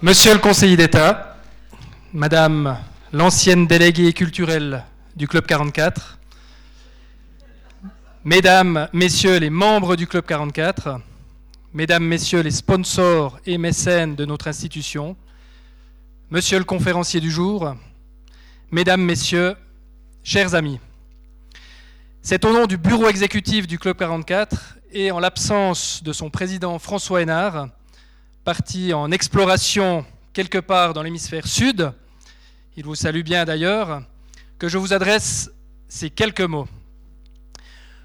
Monsieur le conseiller d'État, Madame l'ancienne déléguée culturelle du Club 44, Mesdames, Messieurs les membres du Club 44, Mesdames, Messieurs les sponsors et mécènes de notre institution, Monsieur le conférencier du jour, Mesdames, Messieurs, chers amis, c'est au nom du bureau exécutif du Club 44 et en l'absence de son président François Hénard, parti en exploration quelque part dans l'hémisphère sud, il vous salue bien d'ailleurs, que je vous adresse ces quelques mots.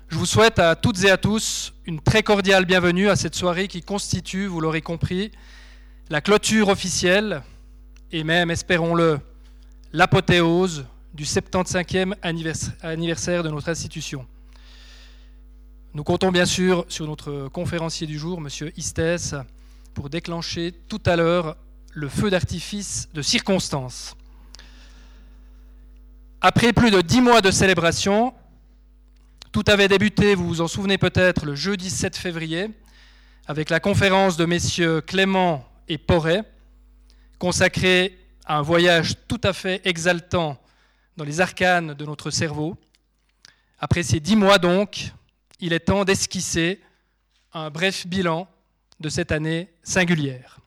Je vous souhaite à toutes et à tous une très cordiale bienvenue à cette soirée qui constitue, vous l'aurez compris, la clôture officielle et même, espérons-le, l'apothéose du 75e anniversaire de notre institution. Nous comptons bien sûr sur notre conférencier du jour, M. Istès, pour déclencher tout à l'heure le feu d'artifice de circonstance. Après plus de dix mois de célébration, tout avait débuté, vous vous en souvenez peut-être, le jeudi 7 février, avec la conférence de messieurs Clément et Porret, consacrée à un voyage tout à fait exaltant dans les arcanes de notre cerveau. Après ces dix mois donc, il est temps d'esquisser un bref bilan de cette année singulière.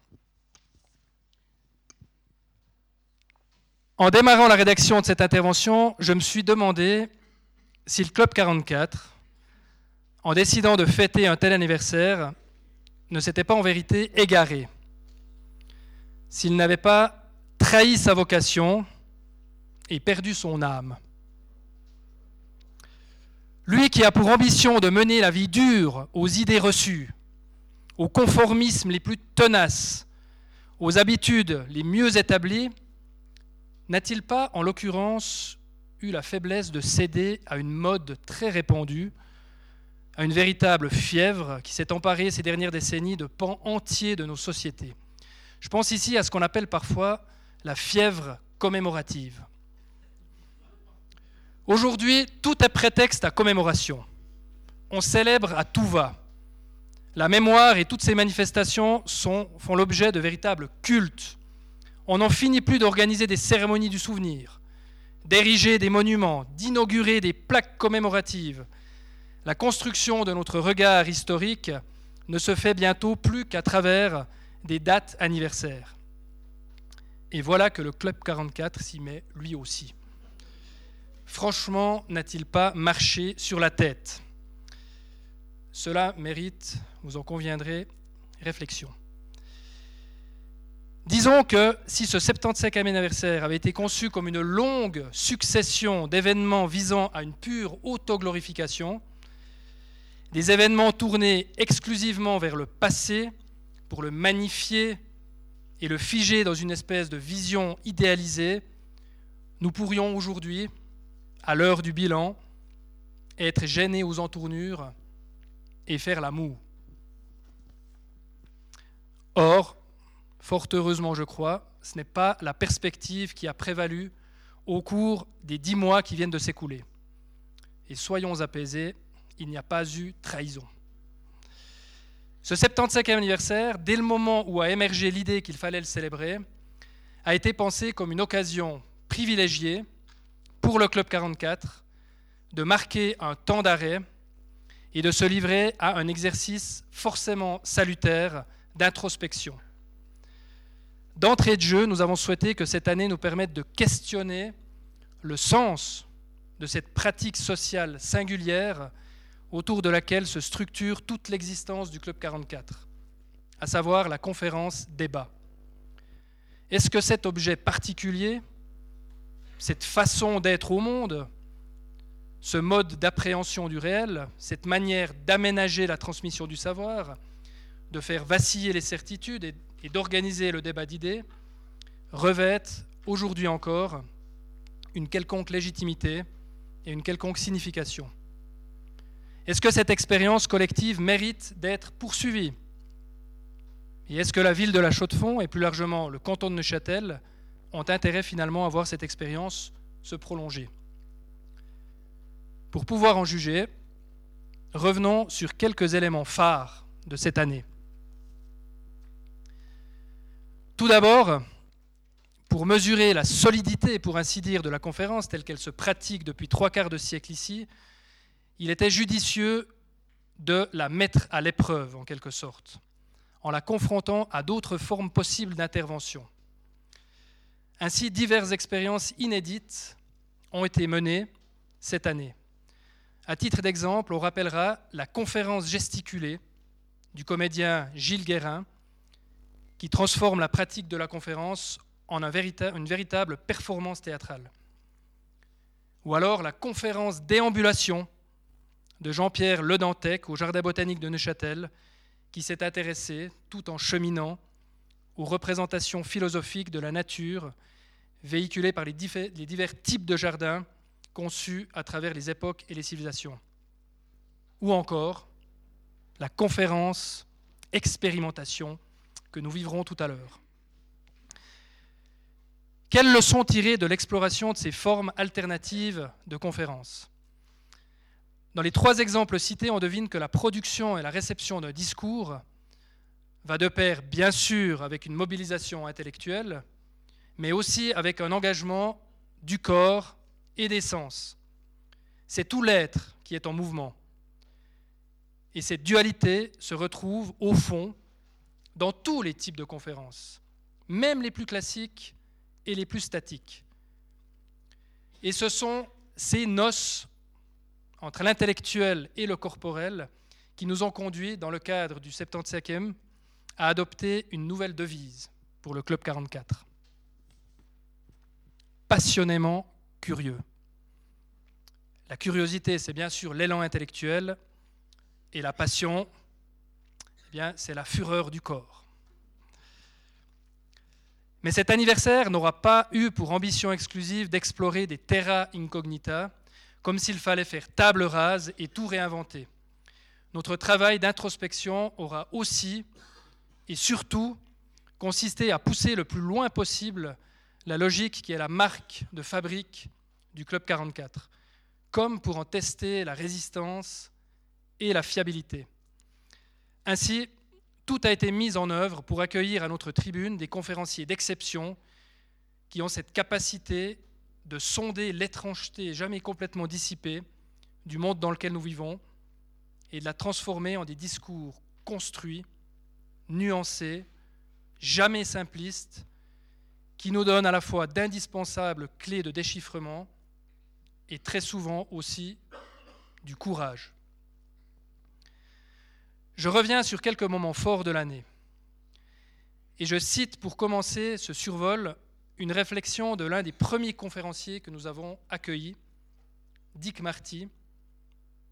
En démarrant la rédaction de cette intervention, je me suis demandé si le Club 44, en décidant de fêter un tel anniversaire, ne s'était pas en vérité égaré, s'il n'avait pas trahi sa vocation et perdu son âme. Lui qui a pour ambition de mener la vie dure aux idées reçues, aux conformismes les plus tenaces, aux habitudes les mieux établies, n'a-t-il pas, en l'occurrence, eu la faiblesse de céder à une mode très répandue, à une véritable fièvre qui s'est emparée ces dernières décennies de pans entiers de nos sociétés? Je pense ici à ce qu'on appelle parfois la fièvre commémorative. Aujourd'hui, tout est prétexte à commémoration. On célèbre à tout va. La mémoire et toutes ces manifestations font l'objet de véritables cultes. On n'en finit plus d'organiser des cérémonies du souvenir, d'ériger des monuments, d'inaugurer des plaques commémoratives. La construction de notre regard historique ne se fait bientôt plus qu'à travers des dates anniversaires. Et voilà que le Club 44 s'y met lui aussi. Franchement, n'a-t-il pas marché sur la tête? Cela mérite, vous en conviendrez, réflexion. Disons que si ce 75e anniversaire avait été conçu comme une longue succession d'événements visant à une pure autoglorification, des événements tournés exclusivement vers le passé pour le magnifier et le figer dans une espèce de vision idéalisée, nous pourrions aujourd'hui, à l'heure du bilan, être gênés aux entournures et faire l'amour. Or, fort heureusement je crois, ce n'est pas la perspective qui a prévalu au cours des dix mois qui viennent de s'écouler. Et soyons apaisés, il n'y a pas eu trahison. Ce 75e anniversaire, dès le moment où a émergé l'idée qu'il fallait le célébrer, a été pensé comme une occasion privilégiée pour le Club 44 de marquer un temps d'arrêt et de se livrer à un exercice forcément salutaire d'introspection. D'entrée de jeu, nous avons souhaité que cette année nous permette de questionner le sens de cette pratique sociale singulière autour de laquelle se structure toute l'existence du Club 44, à savoir la conférence débat. Est-ce que cet objet particulier cette façon d'être au monde, ce mode d'appréhension du réel, cette manière d'aménager la transmission du savoir, de faire vaciller les certitudes et, d'organiser le débat d'idées, revêtent aujourd'hui encore une quelconque légitimité et une quelconque signification. Est-ce que cette expérience collective mérite d'être poursuivie? Et est-ce que la ville de la Chaux-de-Fonds et plus largement le canton de Neuchâtel ont intérêt finalement à voir cette expérience se prolonger? Pour pouvoir en juger, revenons sur quelques éléments phares de cette année. Tout d'abord, pour mesurer la solidité, pour ainsi dire, de la conférence telle qu'elle se pratique depuis trois quarts de siècle ici, il était judicieux de la mettre à l'épreuve, en quelque sorte, en la confrontant à d'autres formes possibles d'intervention. Ainsi, diverses expériences inédites ont été menées cette année. À titre d'exemple, on rappellera la conférence gesticulée du comédien Gilles Guérin, qui transforme la pratique de la conférence en une véritable performance théâtrale. Ou alors la conférence déambulation de Jean-Pierre Ledantec au Jardin botanique de Neuchâtel, qui s'est intéressé, tout en cheminant, aux représentations philosophiques de la nature véhiculées par les divers types de jardins conçus à travers les époques et les civilisations. Ou encore la conférence expérimentation que nous vivrons tout à l'heure. Quelles leçons tirer de l'exploration de ces formes alternatives de conférences? Dans les trois exemples cités, on devine que la production et la réception d'un discours va de pair, bien sûr, avec une mobilisation intellectuelle, mais aussi avec un engagement du corps et des sens. C'est tout l'être qui est en mouvement. Et cette dualité se retrouve au fond dans tous les types de conférences, même les plus classiques et les plus statiques. Et ce sont ces noces entre l'intellectuel et le corporel qui nous ont conduits, dans le cadre du 75e, à adopter une nouvelle devise pour le Club 44. Passionnément curieux. La curiosité, c'est bien sûr l'élan intellectuel, et la passion, c'est la fureur du corps. Mais cet anniversaire n'aura pas eu pour ambition exclusive d'explorer des terra incognita, comme s'il fallait faire table rase et tout réinventer. Notre travail d'introspection aura aussi et surtout consisté à pousser le plus loin possible la logique qui est la marque de fabrique du Club 44, comme pour en tester la résistance et la fiabilité. Ainsi, tout a été mis en œuvre pour accueillir à notre tribune des conférenciers d'exception qui ont cette capacité de sonder l'étrangeté jamais complètement dissipée du monde dans lequel nous vivons et de la transformer en des discours construits, nuancés, jamais simplistes, qui nous donnent à la fois d'indispensables clés de déchiffrement et très souvent aussi du courage. Je reviens sur quelques moments forts de l'année. Et je cite pour commencer ce survol une réflexion de l'un des premiers conférenciers que nous avons accueillis, Dick Marty,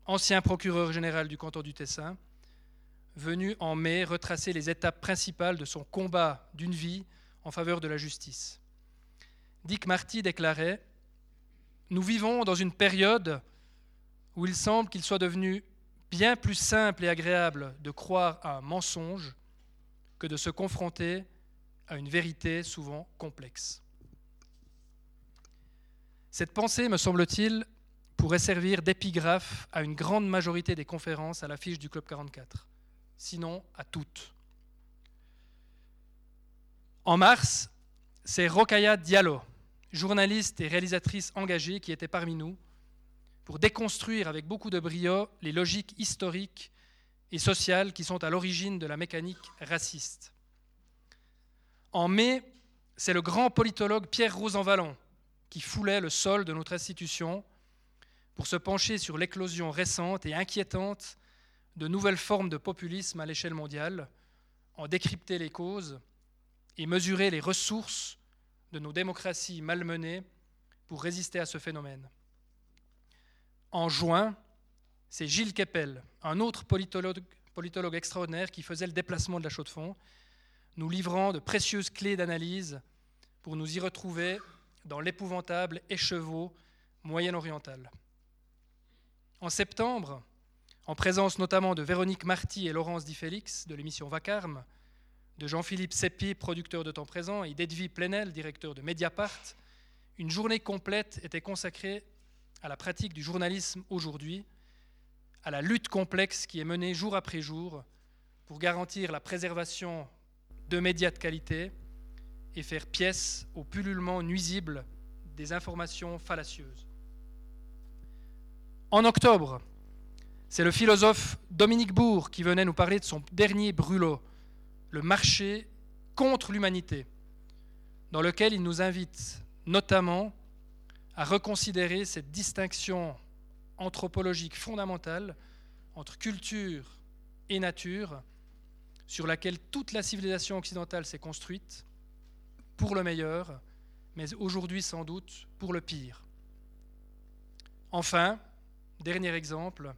ancien procureur général du canton du Tessin, venu en mai retracer les étapes principales de son combat d'une vie en faveur de la justice. Dick Marty déclarait Nous vivons dans une période où il semble qu'il soit devenu bien plus simple et agréable de croire à un mensonge que de se confronter à une vérité souvent complexe. Cette pensée, me semble-t-il, pourrait servir d'épigraphe à une grande majorité des conférences à l'affiche du Club 44, sinon à toutes. En mars, c'est Rokaya Diallo, journaliste et réalisatrice engagée, qui était parmi nous pour déconstruire avec beaucoup de brio les logiques historiques et sociales qui sont à l'origine de la mécanique raciste. En mai, c'est le grand politologue Pierre Rosanvallon qui foulait le sol de notre institution pour se pencher sur l'éclosion récente et inquiétante de nouvelles formes de populisme à l'échelle mondiale, en décrypter les causes et mesurer les ressources de nos démocraties malmenées pour résister à ce phénomène en juin, c'est Gilles Keppel, un autre politologue, extraordinaire qui faisait le déplacement de la Chaux-de-Fonds, nous livrant de précieuses clés d'analyse pour nous y retrouver dans l'épouvantable écheveau moyen-oriental. En septembre, en présence notamment de Véronique Marty et Laurence Di Félix de l'émission Vacarme, de Jean-Philippe Seppi, producteur de Temps Présent, et d'Edwy Plenel, directeur de Mediapart, une journée complète était consacrée à la pratique du journalisme aujourd'hui, à la lutte complexe qui est menée jour après jour pour garantir la préservation de médias de qualité, et faire pièce au pullulement nuisible des informations fallacieuses. En octobre, c'est le philosophe Dominique Bourg qui venait nous parler de son dernier brûlot, le marché contre l'humanité, dans lequel il nous invite notamment à reconsidérer cette distinction anthropologique fondamentale entre culture et nature sur laquelle toute la civilisation occidentale s'est construite, pour le meilleur, mais aujourd'hui sans doute pour le pire. Enfin, dernier exemple,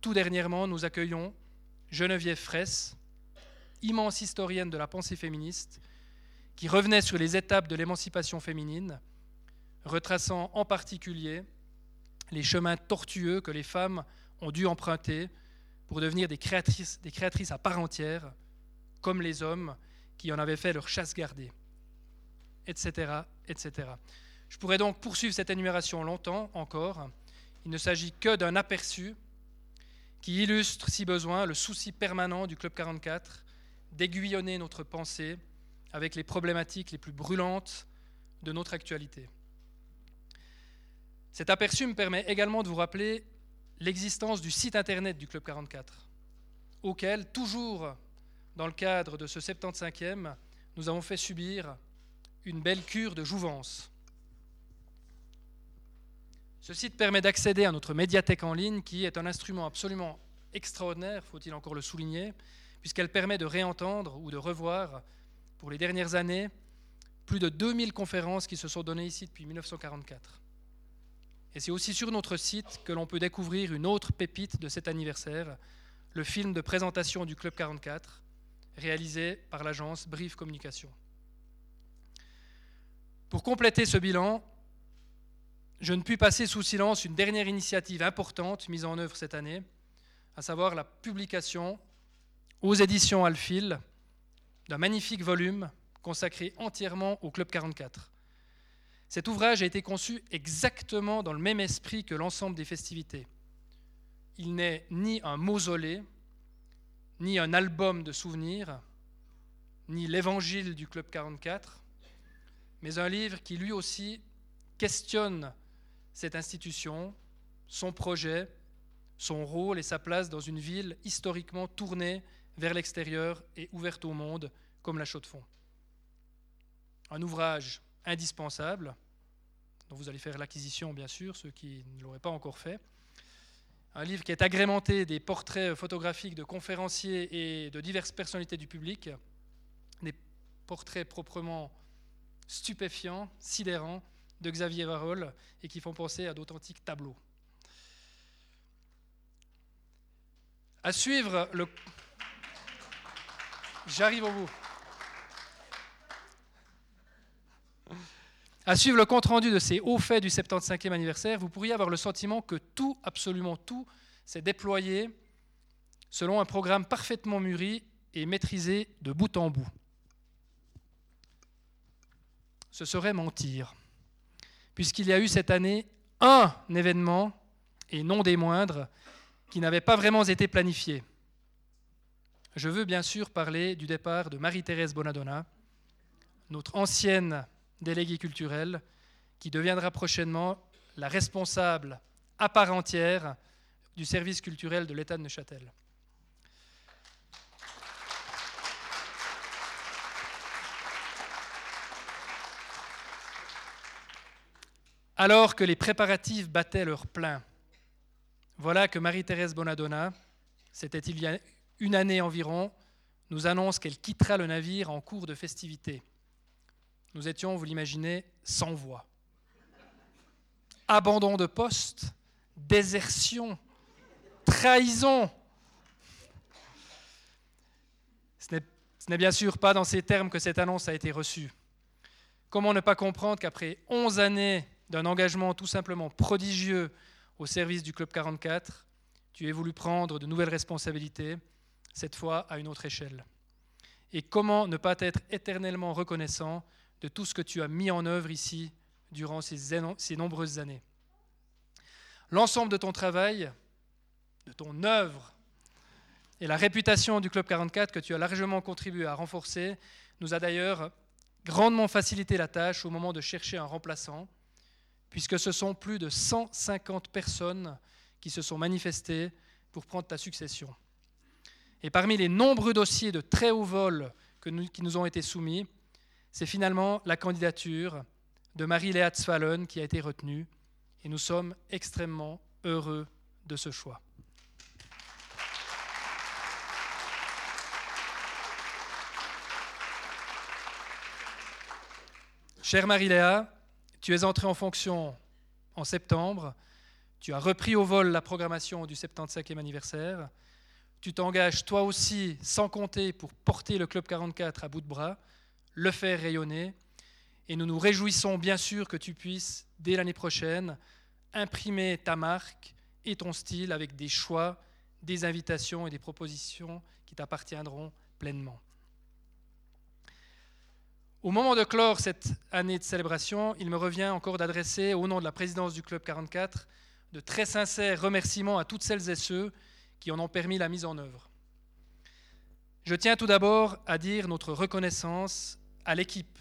tout dernièrement, nous accueillons Geneviève Fraisse, immense historienne de la pensée féministe, qui revenait sur les étapes de l'émancipation féminine, retraçant en particulier les chemins tortueux que les femmes ont dû emprunter pour devenir des créatrices, à part entière, comme les hommes qui en avaient fait leur chasse gardée, etc., etc. Je pourrais donc poursuivre cette énumération longtemps encore. Il ne s'agit que d'un aperçu qui illustre, si besoin, le souci permanent du Club 44 d'aiguillonner notre pensée avec les problématiques les plus brûlantes de notre actualité. Cet aperçu me permet également de vous rappeler l'existence du site internet du Club 44, auquel, toujours dans le cadre de ce 75e, nous avons fait subir une belle cure de jouvence. Ce site permet d'accéder à notre médiathèque en ligne, qui est un instrument absolument extraordinaire, faut-il encore le souligner, puisqu'elle permet de réentendre ou de revoir, pour les dernières années, plus de 2000 conférences qui se sont données ici depuis 1944. Et c'est aussi sur notre site que l'on peut découvrir une autre pépite de cet anniversaire, le film de présentation du Club 44, réalisé par l'agence Brief Communication. Pour compléter ce bilan, je ne puis passer sous silence une dernière initiative importante mise en œuvre cette année, à savoir la publication aux éditions Alphil d'un magnifique volume consacré entièrement au Club 44. Cet ouvrage a été conçu exactement dans le même esprit que l'ensemble des festivités. Il n'est ni un mausolée, ni un album de souvenirs, ni l'évangile du Club 44, mais un livre qui lui aussi questionne cette institution, son projet, son rôle et sa place dans une ville historiquement tournée vers l'extérieur et ouverte au monde comme la Chaux-de-Fonds. Un ouvrage indispensable, dont vous allez faire l'acquisition bien sûr, ceux qui ne l'auraient pas encore fait. Un livre qui est agrémenté des portraits photographiques de conférenciers et de diverses personnalités du public, des portraits proprement stupéfiants, sidérants, de Xavier Varol et qui font penser à d'authentiques tableaux. À suivre le. J'arrive au bout. À suivre le compte-rendu de ces hauts faits du 75e anniversaire, vous pourriez avoir le sentiment que tout, absolument tout, s'est déployé selon un programme parfaitement mûri et maîtrisé de bout en bout. Ce serait mentir puisqu'il y a eu cette année un événement, et non des moindres, qui n'avait pas vraiment été planifié. Je veux bien sûr parler du départ de Marie-Thérèse Bonadonna, notre ancienne déléguée culturelle, qui deviendra prochainement la responsable à part entière du service culturel de l'État de Neuchâtel. alors que les préparatifs battaient leur plein. Voilà que Marie-Thérèse Bonadonna, c'était il y a une année environ, nous annonce qu'elle quittera le navire en cours de festivité. Nous étions, vous l'imaginez, sans voix. Abandon de poste, désertion, trahison. Ce n'est bien sûr pas dans ces termes que cette annonce a été reçue. Comment ne pas comprendre qu'après 11 années d'un engagement tout simplement prodigieux au service du Club 44, tu aies voulu prendre de nouvelles responsabilités, cette fois à une autre échelle? Et comment ne pas être éternellement reconnaissant de tout ce que tu as mis en œuvre ici durant ces, nombreuses années. L'ensemble de ton travail, de ton œuvre et la réputation du Club 44 que tu as largement contribué à renforcer nous a d'ailleurs grandement facilité la tâche au moment de chercher un remplaçant, puisque ce sont plus de 150 personnes qui se sont manifestées pour prendre ta succession. Et parmi les nombreux dossiers de très haut vol qui nous ont été soumis, c'est finalement la candidature de Marie-Léa Tzfallen qui a été retenue, et nous sommes extrêmement heureux de ce choix. Chère Marie-Léa, tu es entrée en fonction en septembre, tu as repris au vol la programmation du 75e anniversaire, tu t'engages toi aussi sans compter pour porter le Club 44 à bout de bras, le faire rayonner, et nous nous réjouissons bien sûr que tu puisses, dès l'année prochaine, imprimer ta marque et ton style avec des choix, des invitations et des propositions qui t'appartiendront pleinement. Au moment de clore cette année de célébration, il me revient encore d'adresser, au nom de la présidence du Club 44, de très sincères remerciements à toutes celles et ceux qui en ont permis la mise en œuvre. Je tiens tout d'abord à dire notre reconnaissance à l'équipe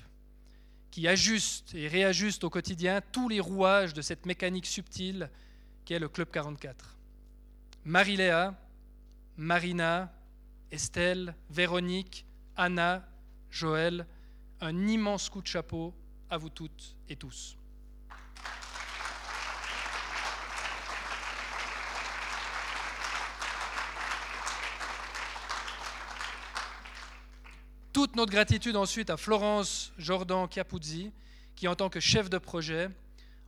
qui ajuste et réajuste au quotidien tous les rouages de cette mécanique subtile qu'est le Club 44. Marie-Léa, Marina, Estelle, Véronique, Anna, Joël, un immense coup de chapeau à vous toutes et tous. Toute notre gratitude ensuite à Florence Jordan Chiapuzzi, qui en tant que chef de projet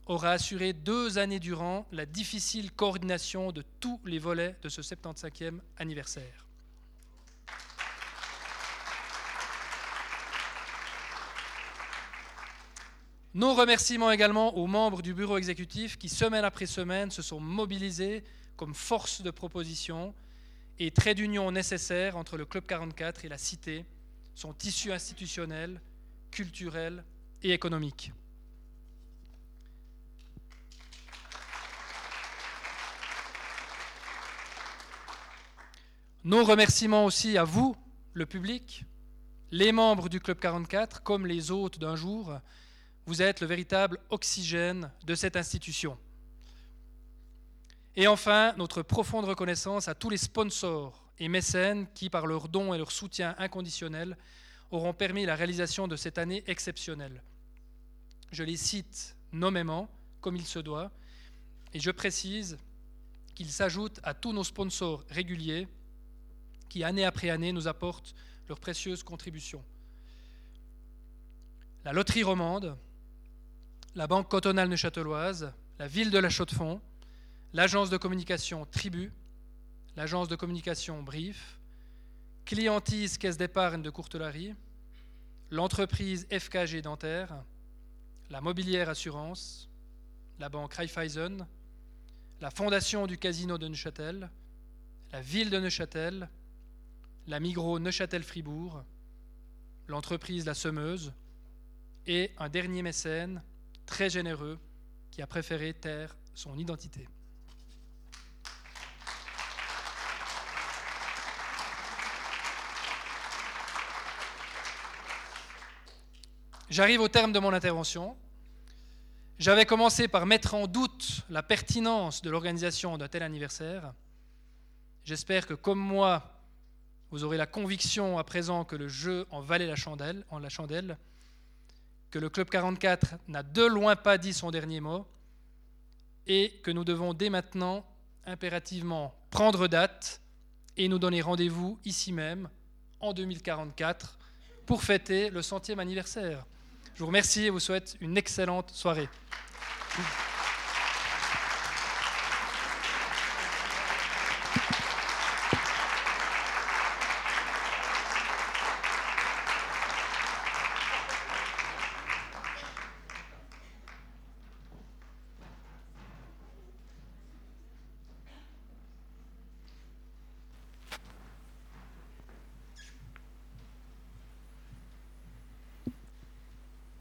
aura assuré deux années durant la difficile coordination de tous les volets de ce 75e anniversaire. Nos remerciements également aux membres du bureau exécutif qui, semaine après semaine, se sont mobilisés comme force de proposition et trait d'union nécessaire entre le Club 44 et la Cité, son tissu institutionnel, culturel et économique. Nos remerciements aussi à vous, le public, les membres du Club 44, comme les hôtes d'un jour, vous êtes le véritable oxygène de cette institution. Et enfin, notre profonde reconnaissance à tous les sponsors et mécènes qui, par leurs dons et leur soutien inconditionnel, auront permis la réalisation de cette année exceptionnelle. Je les cite nommément, comme il se doit, et je précise qu'ils s'ajoutent à tous nos sponsors réguliers qui, année après année, nous apportent leurs précieuses contributions. La Loterie Romande, la Banque cotonale neuchâteloise, la ville de la Chaux-de-Fonds, l'agence de communication Tribu, l'agence de communication Brief, Clientise Caisse d'épargne de Courtelary, l'entreprise FKG Dentaire, la Mobilière Assurance, la banque Raiffeisen, la Fondation du Casino de Neuchâtel, la ville de Neuchâtel, la Migros Neuchâtel-Fribourg, l'entreprise La Semeuse et un dernier mécène, très généreux qui a préféré taire son identité. J'arrive au terme de mon intervention. J'avais commencé par mettre en doute la pertinence de l'organisation d'un tel anniversaire. J'espère que, comme moi, vous aurez la conviction à présent que le jeu en valait la chandelle, en la chandelle que le Club 44 n'a de loin pas dit son dernier mot et que nous devons dès maintenant impérativement prendre date et nous donner rendez-vous ici même en 2044 pour fêter le centième anniversaire. Je vous remercie et vous souhaite une excellente soirée.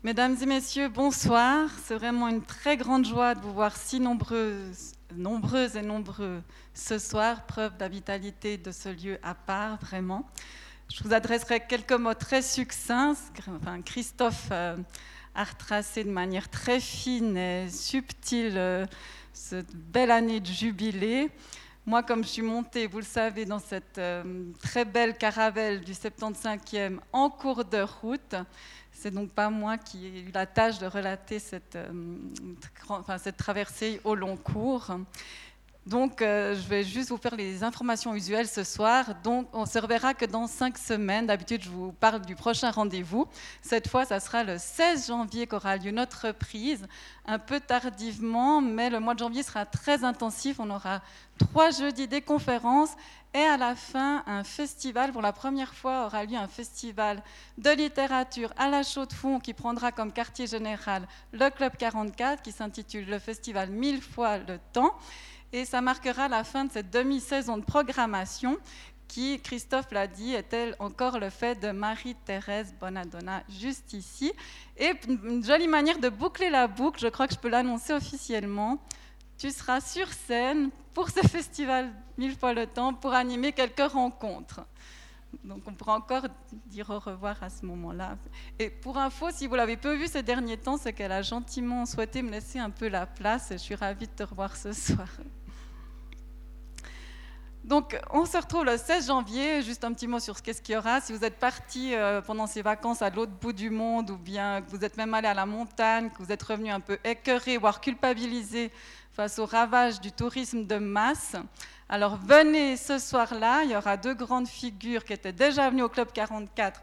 Mesdames et messieurs, bonsoir. C'est vraiment une très grande joie de vous voir si nombreuses, et nombreux ce soir, preuve de de ce lieu à part, vraiment. Je vous adresserai quelques mots très succincts. Enfin, Christophe a retracé de manière très fine et subtile cette belle année de jubilé. Moi, comme je suis montée, vous le savez, dans cette euh, très belle caravelle du 75e en cours de route, c'est donc pas moi qui ai eu la tâche de relater cette, euh, traversée au long cours. Donc, euh, je vais juste vous faire les informations usuelles ce soir. Donc, on se reverra que dans cinq semaines. D'habitude, je vous parle du prochain rendez-vous. Cette fois, ça sera le 16 janvier qu'aura lieu notre reprise, un peu tardivement, mais le mois de janvier sera très intensif. On aura trois jeudis des conférences et à la fin, un festival. Pour la première fois, aura lieu un festival de littérature à la Chaux-de-Fonds qui prendra comme quartier général le Club 44, qui s'intitule le festival Mille fois le temps et ça marquera la fin de cette demi-saison de programmation qui, Christophe l'a dit, est-elle encore le fait de Marie-Thérèse Bonadonna juste ici. Et une jolie manière de boucler la boucle, je crois que je peux l'annoncer officiellement. Tu seras sur scène pour ce festival Mille fois le temps pour animer quelques rencontres. Donc on pourra encore dire au revoir à ce moment-là. Et pour info, si vous l'avez peu vu ces derniers temps, c'est qu'elle a gentiment souhaité me laisser un peu la place. Je suis ravie de te revoir ce soir. Donc, on se retrouve le 16 janvier. Juste un petit mot sur ce qu'est-ce qu'il y aura. Si vous êtes parti euh, pendant ces vacances à l'autre bout du monde, ou bien que vous êtes même allé à la montagne, que vous êtes revenu un peu écœuré, voire culpabilisé face au ravage du tourisme de masse, alors venez ce soir-là. Il y aura deux grandes figures qui étaient déjà venues au Club 44.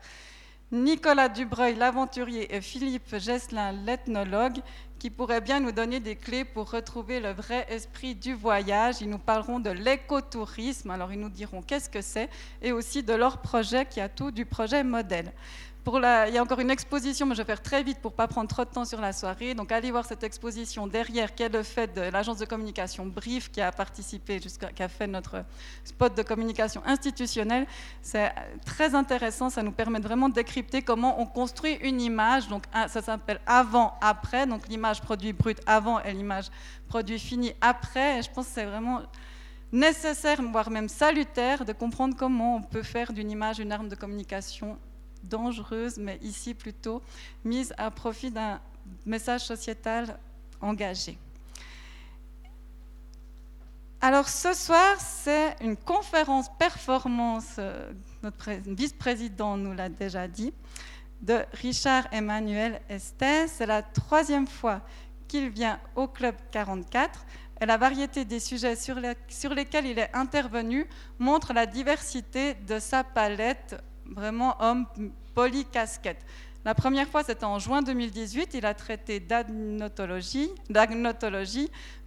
Nicolas Dubreuil, l'aventurier, et Philippe Gesselin, l'ethnologue, qui pourraient bien nous donner des clés pour retrouver le vrai esprit du voyage. Ils nous parleront de l'écotourisme, alors ils nous diront qu'est-ce que c'est, et aussi de leur projet qui a tout du projet modèle il y a encore une exposition, mais je vais faire très vite pour ne pas prendre trop de temps sur la soirée. Donc allez voir cette exposition derrière, qui est le fait de l'agence de communication Brief, qui a participé, qui a fait notre spot de communication institutionnelle. C'est très intéressant, ça nous permet vraiment de décrypter comment on construit une image. Donc ça s'appelle avant-après, donc l'image produit brut avant et l'image produit fini après. Je pense que c'est vraiment nécessaire, voire même salutaire, de comprendre comment on peut faire d'une image une arme de communication dangereuse, mais ici plutôt mise à profit d'un message sociétal engagé. Alors ce soir, c'est une conférence performance, euh, notre vice-président nous l'a déjà dit, de Richard Emmanuel Estes. C'est la troisième fois qu'il vient au Club 44 et la variété des sujets sur, sur lesquels il est intervenu montre la diversité de sa palette vraiment homme polycasquette. La première fois, c'était en juin 2018. Il a traité d'agnotologie,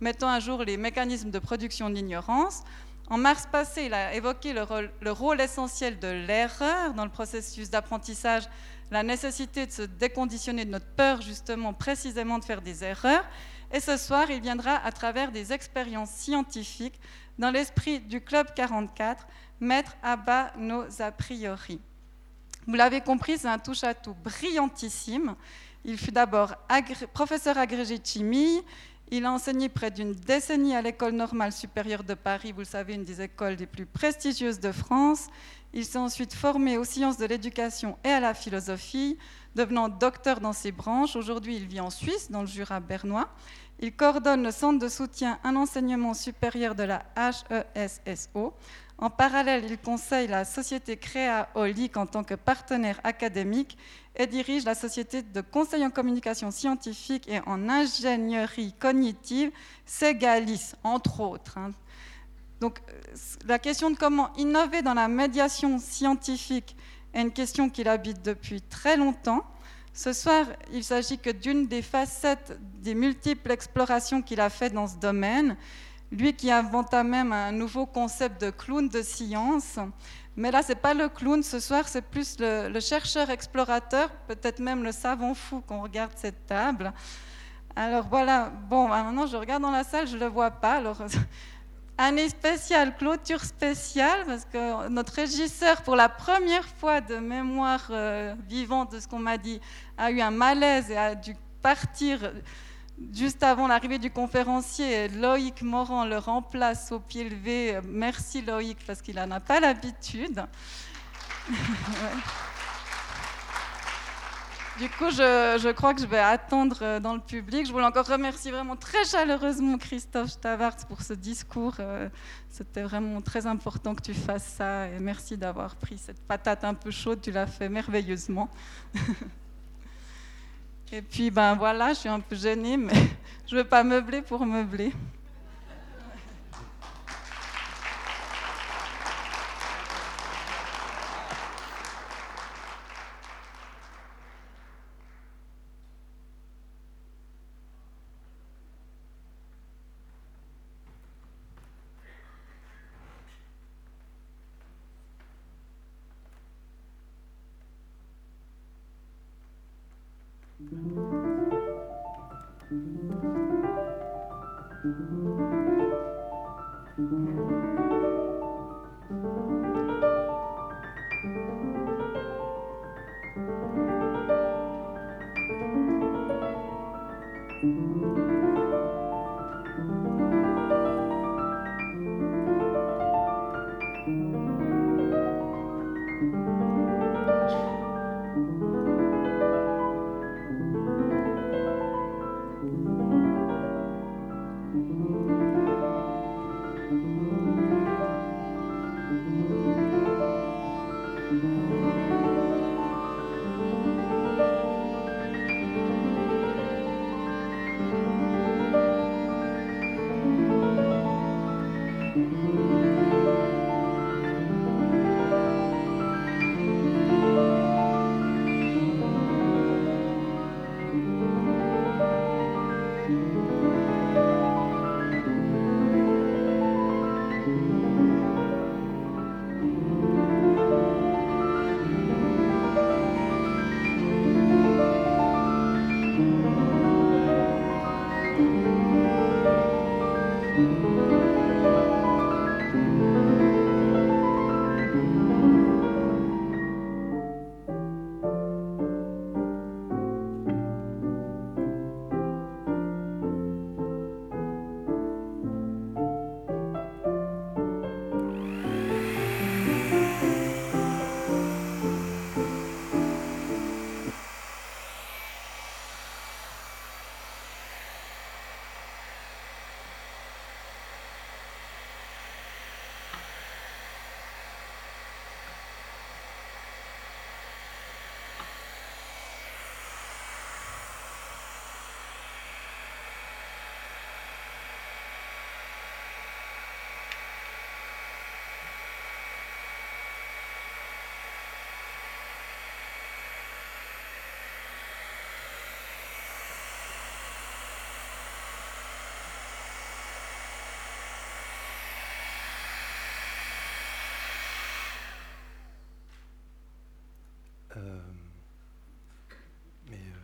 mettant à jour les mécanismes de production de l'ignorance. En mars passé, il a évoqué le rôle, le rôle essentiel de l'erreur dans le processus d'apprentissage, la nécessité de se déconditionner de notre peur, justement, précisément de faire des erreurs. Et ce soir, il viendra à travers des expériences scientifiques dans l'esprit du Club 44, mettre à bas nos a priori. Vous l'avez compris, c'est un touche-à-tout brillantissime. Il fut d'abord professeur agrégé de chimie. Il a enseigné près d'une décennie à l'École normale supérieure de Paris, vous le savez, une des écoles les plus prestigieuses de France. Il s'est ensuite formé aux sciences de l'éducation et à la philosophie, devenant docteur dans ses branches. Aujourd'hui, il vit en Suisse, dans le Jura bernois. Il coordonne le centre de soutien à l'enseignement supérieur de la HESSO, en parallèle, il conseille la société Créa Olic en tant que partenaire académique et dirige la société de conseil en communication scientifique et en ingénierie cognitive Segalis, entre autres. Hein. Donc, la question de comment innover dans la médiation scientifique est une question qu'il habite depuis très longtemps. Ce soir, il s'agit que d'une des facettes des multiples explorations qu'il a faites dans ce domaine lui qui inventa même un nouveau concept de clown de science. Mais là, ce n'est pas le clown ce soir, c'est plus le, chercheur explorateur, peut-être même le savant fou qu'on regarde cette table. Alors voilà, bon, bah, maintenant je regarde dans la salle, je ne le vois pas. Alors, année spéciale, clôture spéciale, parce que notre régisseur, pour la première fois de mémoire euh, vivante de ce qu'on m'a dit, a eu un malaise et a dû partir Juste avant l'arrivée du conférencier, Loïc Morand le remplace au pied levé. Merci Loïc parce qu'il n'en a pas l'habitude. Du coup, je, crois que je vais attendre euh, dans le public. Je voulais encore remercier vraiment très chaleureusement Christophe Stavart pour ce discours. Euh, c'était vraiment très important que tu fasses ça. Et merci d'avoir pris cette patate un peu chaude. Tu l'as fait merveilleusement. et puis, ben voilà, je suis un peu gênée, mais je ne veux pas meubler pour meubler.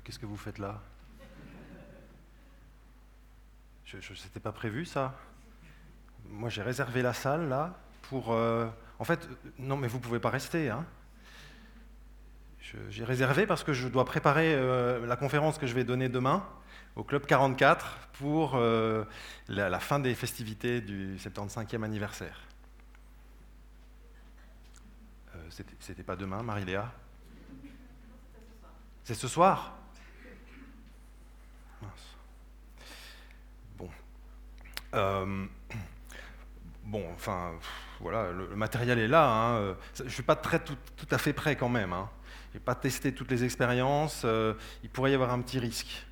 Qu'est-ce que vous faites là? Je n'était pas prévu ça? Moi j'ai réservé la salle là pour... Euh, en fait, non mais vous pouvez pas rester. Hein. J'ai réservé parce que je dois préparer la conférence que je vais donner demain au Club 44 pour la, la, fin des festivités du 75e anniversaire. C'était pas demain, Marie-Léa? C'est ce soir? Bon. Euh, bon, enfin, voilà, le, matériel est là. Hein. Je ne suis pas très, tout, à fait prêt quand même. Hein. Je n'ai pas testé toutes les expériences. Euh, il pourrait y avoir un petit risque.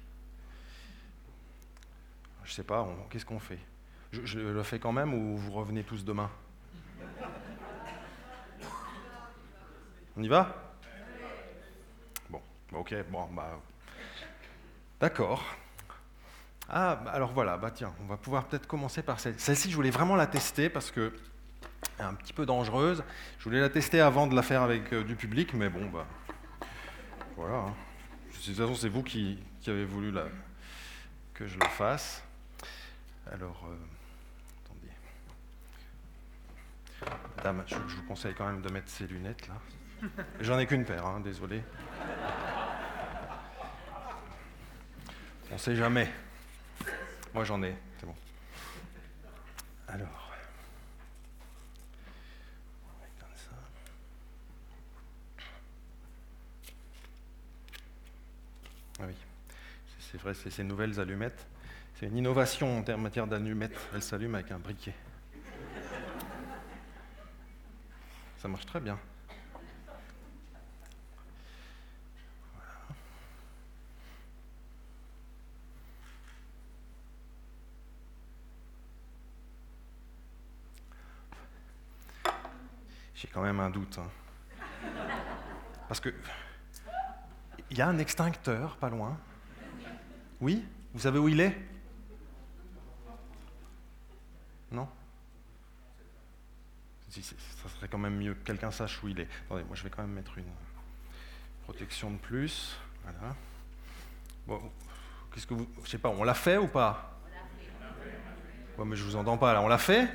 Je ne sais pas, qu'est-ce qu'on fait? Je, le fais quand même ou vous revenez tous demain? On y va? Ok, bon, bah. D'accord. Ah, bah, alors voilà, bah tiens, on va pouvoir peut-être commencer par celle. Celle-ci, je voulais vraiment la tester parce que est un petit peu dangereuse. Je voulais la tester avant de la faire avec euh, du public, mais bon, bah. Voilà. Hein. De toute façon, c'est vous qui, avez voulu la, que je la fasse. Alors, euh, attendez. Madame, je, vous conseille quand même de mettre ces lunettes là. J'en ai qu'une paire, hein, désolé. On ne sait jamais. Moi j'en ai, c'est bon. Alors. Ah oui, c'est vrai, c'est ces nouvelles allumettes. C'est une innovation en matière d'allumettes. Elles s'allument avec un briquet. Ça marche très bien. J'ai quand même un doute. hein. Parce que il y a un extincteur pas loin. Oui? Vous savez où il est? Non? Si, Ça serait quand même mieux que quelqu'un sache où il est. Attendez, moi je vais quand même mettre une protection de plus. Voilà. Bon, qu'est-ce que vous. Je sais pas, on l'a fait ou pas? Ouais, mais je vous entends pas là. On l'a fait?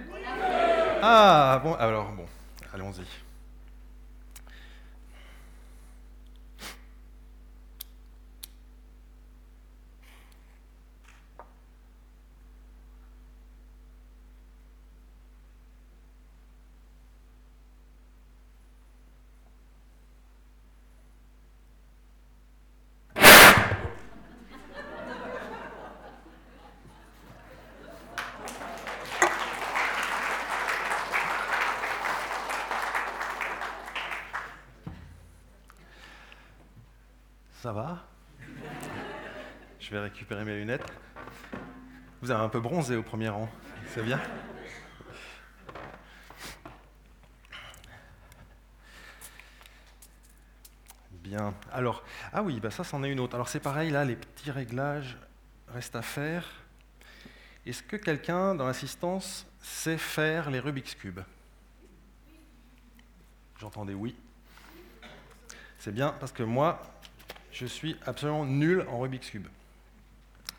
Ah, bon, alors bon, allons-y. Ça va Je vais récupérer mes lunettes. Vous avez un peu bronzé au premier rang, c'est bien Bien. Alors, ah oui, bah ça, c'en est une autre. Alors, c'est pareil, là, les petits réglages restent à faire. Est-ce que quelqu'un dans l'assistance sait faire les Rubik's Cube J'entendais oui. C'est bien parce que moi, je suis absolument nul en Rubik's Cube.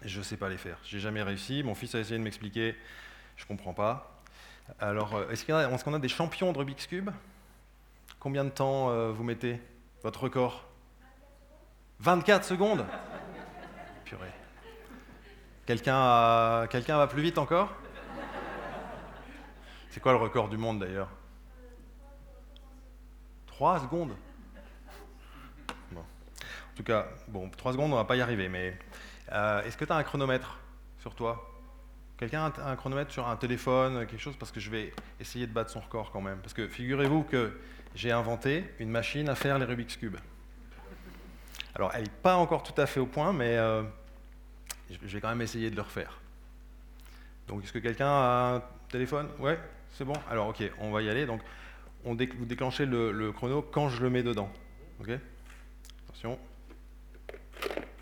Je ne sais pas les faire. J'ai jamais réussi. Mon fils a essayé de m'expliquer. Je ne comprends pas. Alors, euh, est-ce qu'on a, des champions de Rubik's Cube? Combien de temps euh, vous mettez votre record? 24 secondes Purée. Quelqu'un va plus vite encore? C'est quoi le record du monde d'ailleurs? 3 secondes? En tout cas, bon, 3 secondes, on va pas y arriver, mais euh, est-ce que tu as un chronomètre sur toi? Quelqu'un a un chronomètre sur un téléphone, quelque chose? Parce que je vais essayer de battre son record quand même. Parce que figurez-vous que j'ai inventé une machine à faire les Rubik's Cube. Alors, elle n'est pas encore tout à fait au point, mais euh, je vais quand même essayer de le refaire. Donc, est-ce que quelqu'un a un téléphone? Ouais, c'est bon Alors, ok, on va y aller. Donc, vous déclenchez le, le, chrono quand je le mets dedans. Ok? Attention.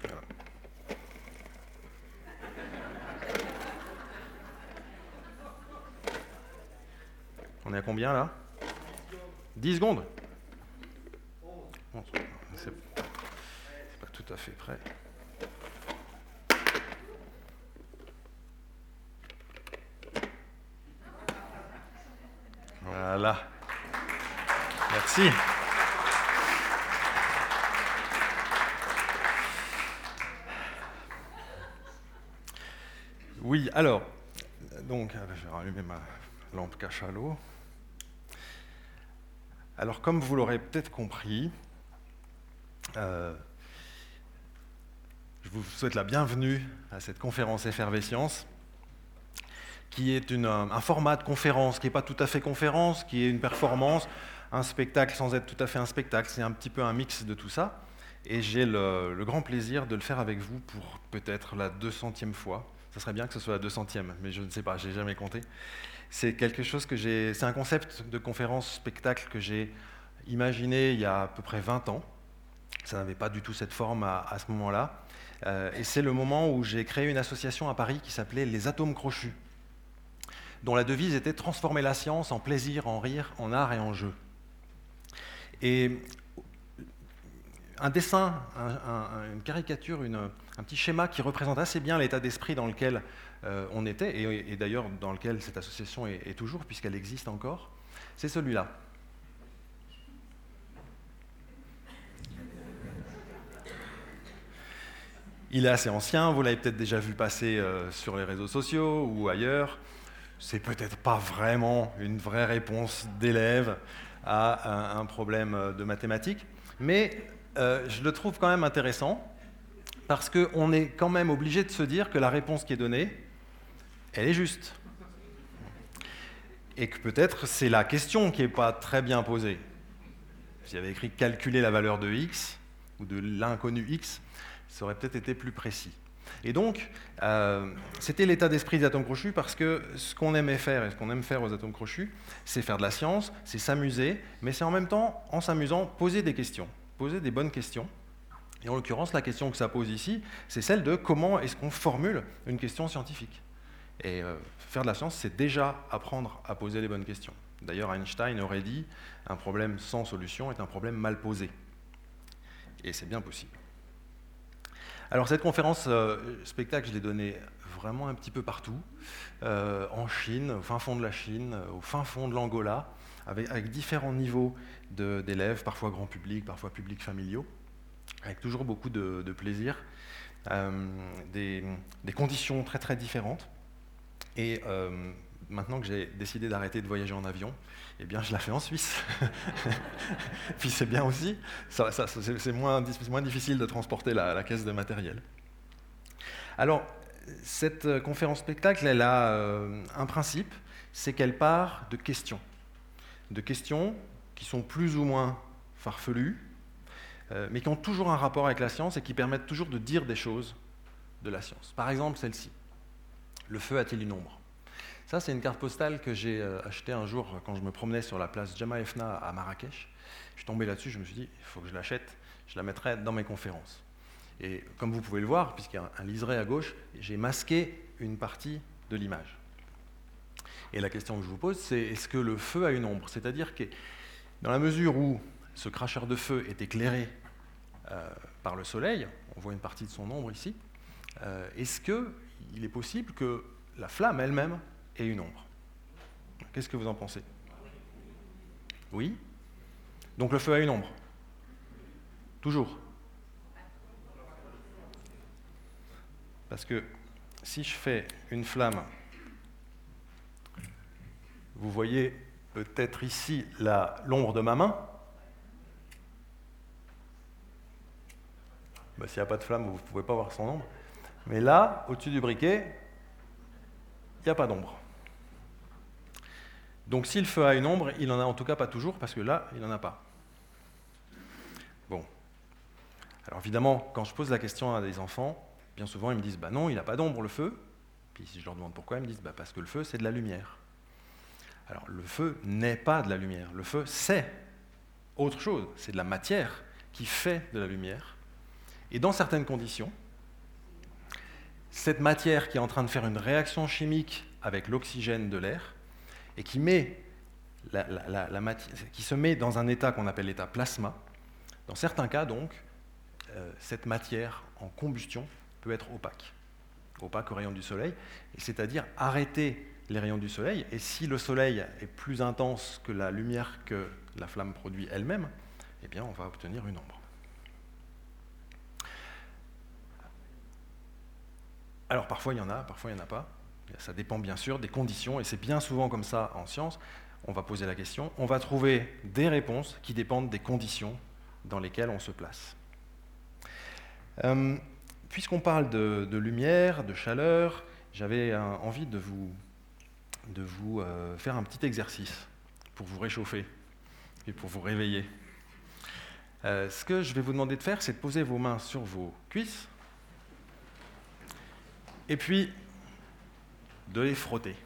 Voilà. On est à combien là? 10 secondes? C'est pas tout à fait prêt. Voilà. Merci. Oui, alors, donc, je vais rallumer ma lampe cachalot. Alors, comme vous l'aurez peut-être compris, euh, je vous souhaite la bienvenue à cette conférence Effervescience, qui est un format de conférence qui n'est pas tout à fait conférence, qui est une performance, un spectacle sans être tout à fait un spectacle. C'est un petit peu un mix de tout ça. Et j'ai le, grand plaisir de le faire avec vous pour peut-être la 200e fois. Ce serait bien que ce soit la 200e, mais je ne sais pas, je n'ai jamais compté. C'est quelque chose que j'ai. C'est un concept de conférence spectacle que j'ai imaginé il y a à peu près 20 ans. Ça n'avait pas du tout cette forme à, ce moment-là. Euh, et c'est le moment où j'ai créé une association à Paris qui s'appelait Les Atomes Crochus, dont la devise était transformer la science en plaisir, en rire, en art et en jeu. Et un dessin, un, un, une caricature, un petit schéma qui représente assez bien l'état d'esprit dans lequel euh, on était, et, d'ailleurs dans lequel cette association est, toujours, puisqu'elle existe encore, c'est celui-là. Il est assez ancien, vous l'avez peut-être déjà vu passer euh, sur les réseaux sociaux ou ailleurs. C'est peut-être pas vraiment une vraie réponse d'élève à un, problème de mathématiques, mais euh, je le trouve quand même intéressant parce qu'on est quand même obligé de se dire que la réponse qui est donnée, elle est juste. Et que peut-être c'est la question qui n'est pas très bien posée. S'il y écrit calculer la valeur de x, ou de l'inconnu x, ça aurait peut-être été plus précis. Et donc, euh, c'était l'état d'esprit des atomes crochus parce que ce qu'on aimait faire et ce qu'on aime faire aux atomes crochus, c'est faire de la science, c'est s'amuser, mais c'est en même temps, en s'amusant, poser des questions, poser des bonnes questions. Et en l'occurrence, la question que ça pose ici, c'est celle de comment est-ce qu'on formule une question scientifique. Et euh, faire de la science, c'est déjà apprendre à poser les bonnes questions. D'ailleurs, Einstein aurait dit un problème sans solution est un problème mal posé. Et c'est bien possible. Alors cette conférence euh, spectacle, je l'ai donnée vraiment un petit peu partout, euh, en Chine, au fin fond de la Chine, au fin fond de l'Angola, avec, différents niveaux d'élèves, parfois grand public, parfois public familiaux, avec toujours beaucoup de, plaisir, euh, des, conditions très très différentes. Et maintenant que j'ai décidé d'arrêter de voyager en avion, eh bien, je la fais en Suisse. Puis c'est bien aussi, c'est moins, difficile de transporter la, caisse de matériel. Alors, cette euh, conférence spectacle, elle a euh, un principe, c'est qu'elle part de questions. De questions qui sont plus ou moins farfelues, euh, mais qui ont toujours un rapport avec la science et qui permettent toujours de dire des choses de la science. Par exemple, celle-ci. Le feu a-t-il une ombre? Ça, c'est une carte postale que j'ai euh, achetée un jour quand je me promenais sur la place Jama Efna à Marrakech. Je suis tombé là-dessus, je me suis dit, il faut que je l'achète, je la mettrai dans mes conférences. Et comme vous pouvez le voir, puisqu'il y a un liseré à gauche, j'ai masqué une partie de l'image. Et la question que je vous pose, c'est est-ce que le feu a une ombre? C'est-à-dire que dans la mesure où ce cracheur de feu est éclairé euh, par le soleil, on voit une partie de son ombre ici, euh, est-ce qu'il est possible que la flamme elle-même et une ombre. Qu'est-ce que vous en pensez? Oui Donc le feu a une ombre Toujours Parce que si je fais une flamme, vous voyez peut-être ici l'ombre de ma main. Bah, S'il n'y a pas de flamme, vous ne pouvez pas voir son ombre. Mais là, au-dessus du briquet, il n'y a pas d'ombre. Donc si le feu a une ombre, il n'en a en tout cas pas toujours, parce que là, il n'en a pas. Bon. Alors évidemment, quand je pose la question à des enfants, bien souvent ils me disent, bah non, il n'a pas d'ombre le feu. Puis si je leur demande pourquoi, ils me disent, bah parce que le feu, c'est de la lumière. Alors le feu n'est pas de la lumière. Le feu, c'est autre chose. C'est de la matière qui fait de la lumière. Et dans certaines conditions, cette matière qui est en train de faire une réaction chimique avec l'oxygène de l'air, et qui, se met dans un état qu'on appelle l'état plasma. Dans certains cas, donc, euh, cette matière en combustion peut être opaque, opaque aux rayons du soleil, c'est-à-dire arrêter les rayons du soleil. Et si le soleil est plus intense que la lumière que la flamme produit elle-même, eh on va obtenir une ombre. Alors parfois il y en a, parfois il n'y en a pas. Ça dépend bien sûr des conditions, et c'est bien souvent comme ça en science. On va poser la question, on va trouver des réponses qui dépendent des conditions dans lesquelles on se place. Euh, puisqu'on parle de, lumière, de chaleur, j'avais envie de vous, euh, faire un petit exercice pour vous réchauffer et pour vous réveiller. Euh, ce que je vais vous demander de faire, c'est de poser vos mains sur vos cuisses, et puis de les frotter.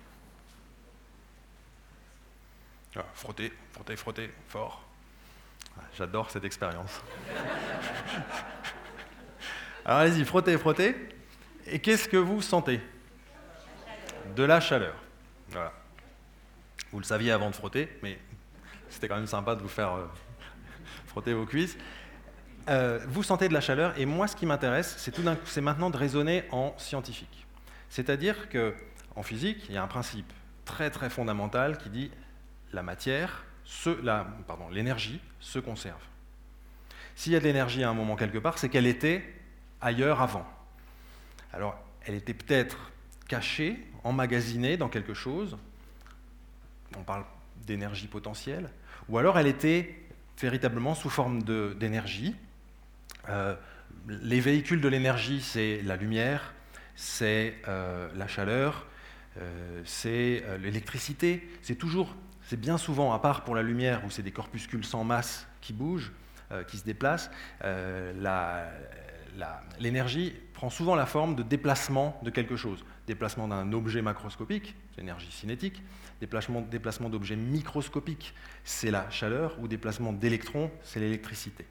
Ah, frotter, frotter, frotter, fort. Ah, j'adore cette expérience. Alors allez-y, frottez, frottez. Et qu'est-ce que vous sentez? De la chaleur. Vous le saviez avant de frotter, mais c'était quand même sympa de vous faire euh, frotter vos cuisses. Euh, vous sentez de la chaleur, et moi, ce qui m'intéresse, c'est maintenant de raisonner en scientifique. C'est-à-dire que en physique, il y a un principe très très fondamental qui dit la matière, l'énergie se conserve. S'il y a de l'énergie à un moment quelque part, c'est qu'elle était ailleurs avant. Alors, elle était peut-être cachée, emmagasinée dans quelque chose, on parle d'énergie potentielle, ou alors elle était véritablement sous forme d'énergie, euh, les véhicules de l'énergie, c'est la lumière, c'est la chaleur, c'est l'électricité. C'est toujours, c'est bien souvent, à part pour la lumière où c'est des corpuscules sans masse qui bougent, qui se déplacent, l'énergie prend souvent la forme de déplacement de quelque chose. Déplacement d'un objet macroscopique, c'est l'énergie cinétique, déplacement d'objets microscopiques, c'est la chaleur, ou déplacement d'électrons, c'est l'électricité.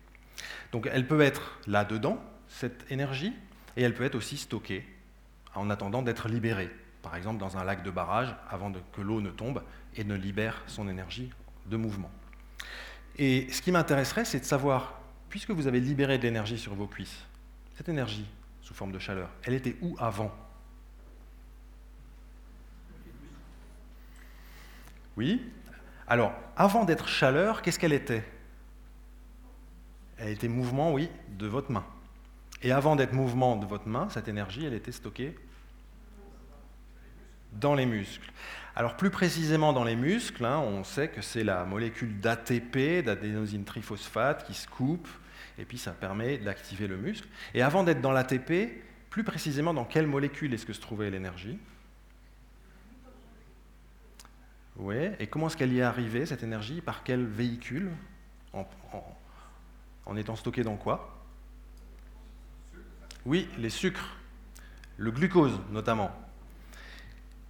Donc elle peut être là-dedans, cette énergie, et elle peut être aussi stockée en attendant d'être libérée, par exemple dans un lac de barrage, avant que l'eau ne tombe et ne libère son énergie de mouvement. Et ce qui m'intéresserait, c'est de savoir, puisque vous avez libéré de l'énergie sur vos cuisses, cette énergie sous forme de chaleur, elle était où avant? Oui? Alors, avant d'être chaleur, qu'est-ce qu'elle était? Elle était mouvement, oui, de votre main. Et avant d'être mouvement de votre main, cette énergie, elle était stockée dans les muscles. Alors plus précisément dans les muscles, hein, on sait que c'est la molécule d'ATP, d'adénosine triphosphate, qui se coupe, et puis ça permet d'activer le muscle. Et avant d'être dans l'ATP, plus précisément dans quelle molécule est-ce que se trouvait l'énergie? Oui, et comment est-ce qu'elle y est arrivée, cette énergie? Par quel véhicule? Étant stockée dans quoi? Oui, les sucres, le glucose notamment.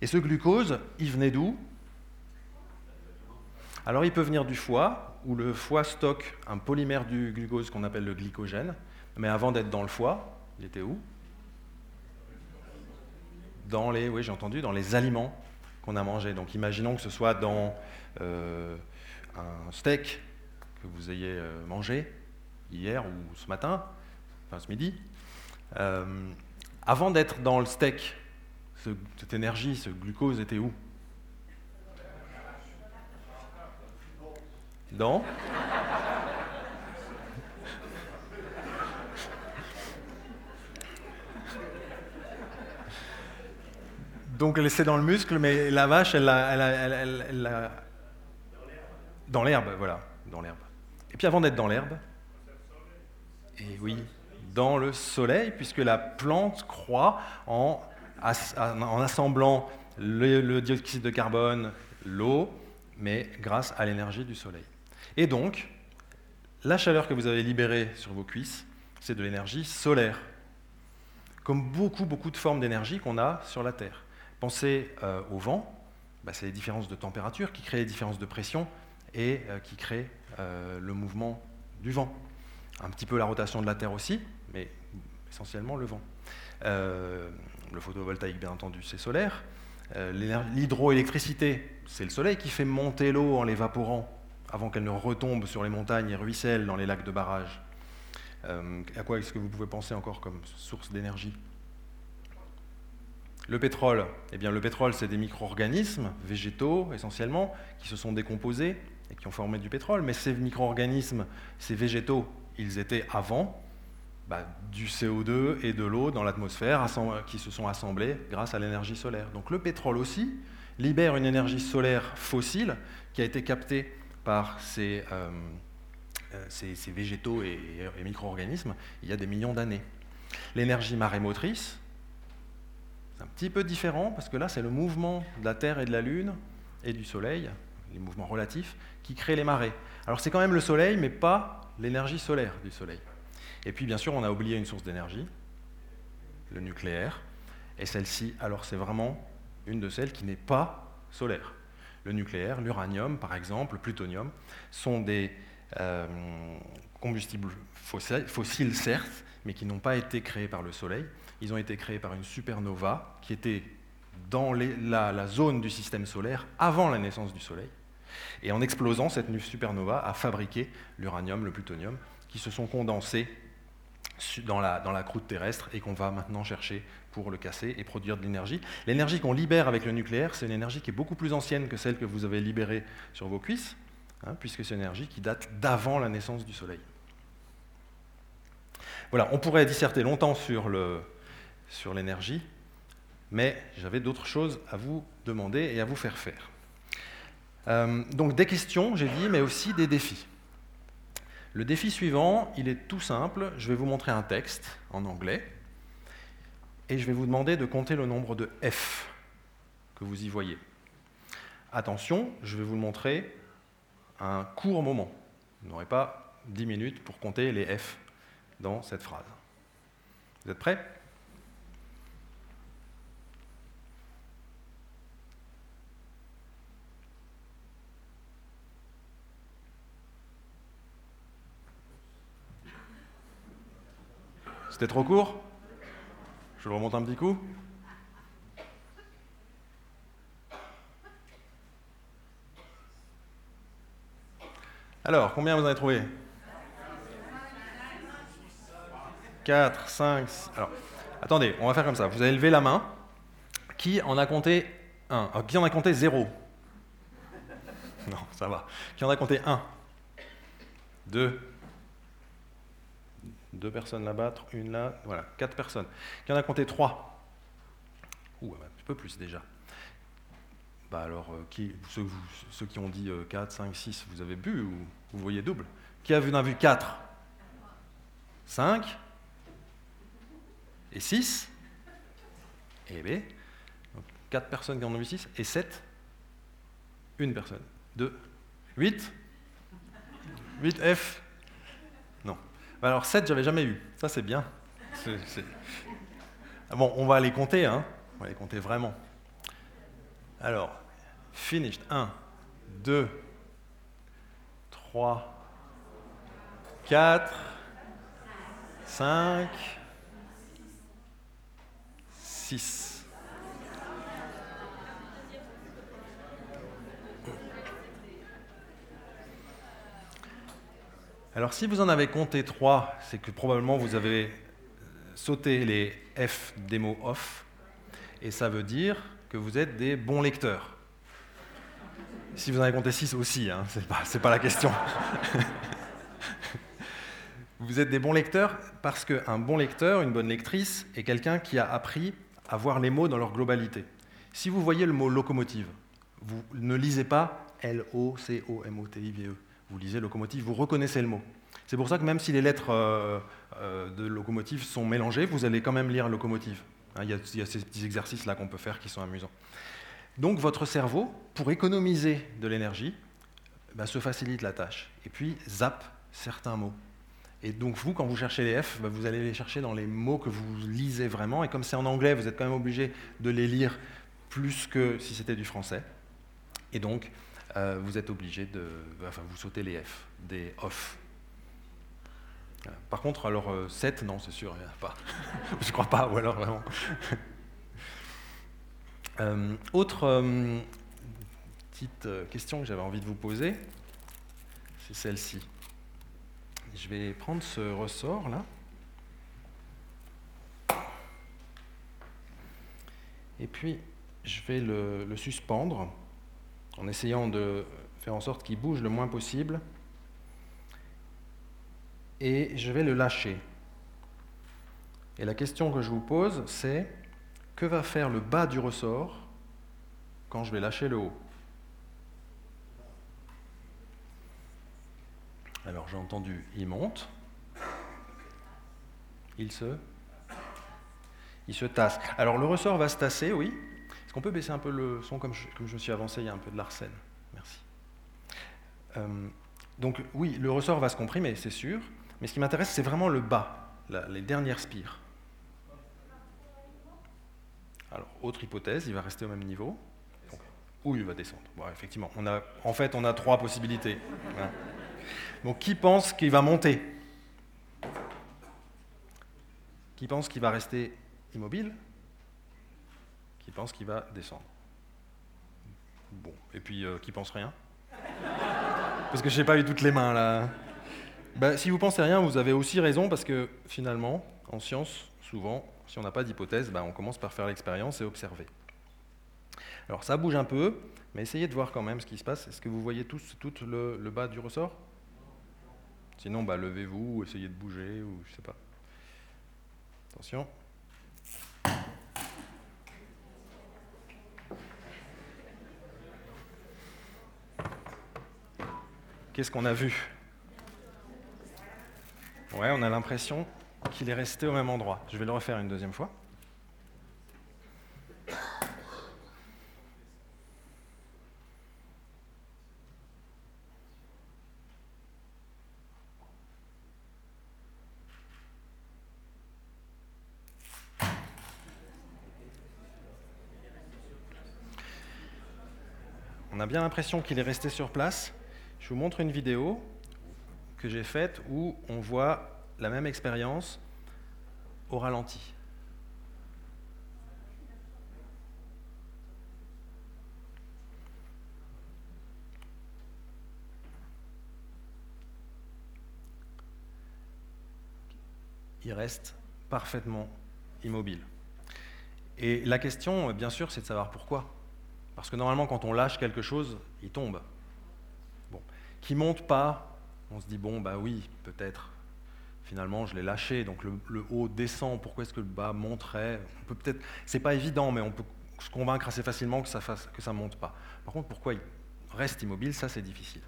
Et ce glucose, il venait d'où? Alors il peut venir du foie, où le foie stocke un polymère du glucose qu'on appelle le glycogène. Mais avant d'être dans le foie, il était où? Dans les, oui j'ai entendu, dans les aliments qu'on a mangés. Donc imaginons que ce soit dans euh, un steak que vous ayez euh, mangé hier ou ce matin, enfin ce midi. Euh, avant d'être dans le steak, cette énergie, ce glucose était où Dans Donc elle c'est dans le muscle, mais la vache, elle l'a... Dans l'herbe, voilà, dans l'herbe. Et puis avant d'être dans l'herbe, et oui, dans le soleil, puisque la plante croît en assemblant le, dioxyde de carbone, l'eau, mais grâce à l'énergie du soleil. Et donc, la chaleur que vous avez libérée sur vos cuisses, c'est de l'énergie solaire, comme beaucoup, beaucoup de formes d'énergie qu'on a sur la Terre. Pensez euh, au vent, bah, c'est les différences de température qui créent les différences de pression et euh, qui créent euh, le mouvement du vent. Un petit peu la rotation de la Terre aussi, mais essentiellement le vent. Le photovoltaïque bien entendu c'est solaire, euh, l'hydroélectricité c'est le soleil qui fait monter l'eau en l'évaporant avant qu'elle ne retombe sur les montagnes et ruisselle dans les lacs de barrage. Euh, à quoi est-ce que vous pouvez penser encore comme source d'énergie? Le pétrole, eh bien le pétrole c'est des micro-organismes végétaux essentiellement qui se sont décomposés et qui ont formé du pétrole, mais ces micro-organismes, ces végétaux, ils étaient avant bah, du CO2 et de l'eau dans l'atmosphère qui se sont assemblés grâce à l'énergie solaire. Donc le pétrole aussi libère une énergie solaire fossile qui a été captée par ces, euh, euh, végétaux et, micro-organismes il y a des millions d'années. L'énergie marémotrice, c'est un petit peu différent parce que là c'est le mouvement de la Terre et de la Lune et du Soleil, les mouvements relatifs, qui créent les marées. Alors c'est quand même le Soleil, mais pas l'énergie solaire du Soleil. Et puis, bien sûr, on a oublié une source d'énergie, le nucléaire. Et celle-ci, alors, c'est vraiment une de celles qui n'est pas solaire. Le nucléaire, l'uranium, par exemple, le plutonium, sont des euh, combustibles fossiles, certes, mais qui n'ont pas été créés par le Soleil. Ils ont été créés par une supernova qui était dans la, la, zone du système solaire avant la naissance du Soleil. Et en explosant, cette supernova a fabriqué l'uranium, le plutonium, qui se sont condensés dans la, croûte terrestre et qu'on va maintenant chercher pour le casser et produire de l'énergie. L'énergie qu'on libère avec le nucléaire, c'est une énergie qui est beaucoup plus ancienne que celle que vous avez libérée sur vos cuisses, hein, puisque c'est une énergie qui date d'avant la naissance du Soleil. Voilà, on pourrait disserter longtemps sur l'énergie, mais j'avais d'autres choses à vous demander et à vous faire faire. Euh, donc des questions, j'ai dit, mais aussi des défis. Le défi suivant, il est tout simple. Je vais vous montrer un texte en anglais et je vais vous demander de compter le nombre de F que vous y voyez. Attention, je vais vous le montrer un court moment. Vous n'aurez pas 10 minutes pour compter les F dans cette phrase. Vous êtes prêts? C'était trop court Je le remonte un petit coup Alors, combien vous en avez trouvé? 4, 5, 6. Alors, attendez, on va faire comme ça. Vous allez lever la main. Qui en a compté 1 ah, Qui en a compté 0 Non, ça va. Qui en a compté 1 2 Deux personnes là-bas, une là, voilà, quatre personnes. Qui en a compté 3 Ouh, un peu plus déjà. Bah alors, euh, qui, ceux, ceux, qui ont dit 4, 5, 6, vous avez bu ou vous voyez double? Qui a vu, a vu 4 5 et 6 et B. 4 personnes qui en ont vu 6 et 7 une personne. 2 8 8 F alors 7, j'avais jamais eu. Ça, c'est bien. Ah bon, on va les compter, hein. On va les compter vraiment. Alors, finished. 1, 2, 3, 4, 5, 6. Alors si vous en avez compté 3, c'est que probablement vous avez sauté les F des mots off, et ça veut dire que vous êtes des bons lecteurs. Si vous en avez compté 6 aussi, hein, ce n'est pas, pas, la question. vous êtes des bons lecteurs parce qu'un bon lecteur, une bonne lectrice, est quelqu'un qui a appris à voir les mots dans leur globalité. Si vous voyez le mot locomotive, vous ne lisez pas L-O-C-O-M-O-T-I-V-E. Vous lisez locomotive, vous reconnaissez le mot. C'est pour ça que même si les lettres euh, euh, de locomotive sont mélangées, vous allez quand même lire locomotive. Hein, il, y a, ces petits exercices-là qu'on peut faire qui sont amusants. Donc votre cerveau, pour économiser de l'énergie, bah, se facilite la tâche. Et puis zappe certains mots. Et donc vous, quand vous cherchez les F, bah, vous allez les chercher dans les mots que vous lisez vraiment. Et comme c'est en anglais, vous êtes quand même obligé de les lire plus que si c'était du français. Et donc, euh, vous êtes obligé de... Enfin, vous sautez les F, des off. Par contre, alors 7, euh, non, c'est sûr, il n'y a pas. Je crois pas, ou alors vraiment. Euh, autre petite question que j'avais envie de vous poser, c'est celle-ci. Je vais prendre ce ressort là. Et puis, je vais le, suspendre en essayant de faire en sorte qu'il bouge le moins possible. Et je vais le lâcher. Et la question que je vous pose, c'est que va faire le bas du ressort quand je vais lâcher le haut? Alors j'ai entendu, il monte, il se, il se tasse. Alors le ressort va se tasser, oui. Qu'on peut baisser un peu le son comme je, je suis avancé Il y a un peu de l'arsène. Merci. Euh, donc oui, le ressort va se comprimer, c'est sûr. Mais ce qui m'intéresse, c'est vraiment le bas, les dernières spires. Alors, autre hypothèse, il va rester au même niveau. ou il va descendre. Effectivement, on a, en fait, on a trois possibilités. Hein. Donc qui pense qu'il va monter? Qui pense qu'il va rester immobile? Qui pense qu'il va descendre Bon, et puis euh, qui pense rien Parce que je n'ai pas eu toutes les mains là. Ben, si vous pensez rien, vous avez aussi raison parce que finalement, en science, souvent, si on n'a pas d'hypothèse, ben, on commence par faire l'expérience et observer. Alors ça bouge un peu, mais essayez de voir quand même ce qui se passe. Est-ce que vous voyez tous tout le bas du ressort? Sinon, bah, levez-vous, essayez de bouger, ou je sais pas. Attention. Qu'est-ce qu'on a vu? Ouais, on a l'impression qu'il est resté au même endroit. Je vais le refaire une deuxième fois. On a bien l'impression qu'il est resté sur place. Je vous montre une vidéo que j'ai faite où on voit la même expérience au ralenti. Il reste parfaitement immobile. Et la question, bien sûr, c'est de savoir pourquoi. Parce que normalement, quand on lâche quelque chose, il tombe. Qui monte pas, on se dit, bon, bah oui, peut-être. Finalement, je l'ai lâché, donc le, haut descend. Pourquoi est-ce que le bas monterait? On peut peut-être, c'est pas évident, mais on peut se convaincre assez facilement que ça fasse, que ça monte pas. Par contre, pourquoi il reste immobile, ça c'est difficile.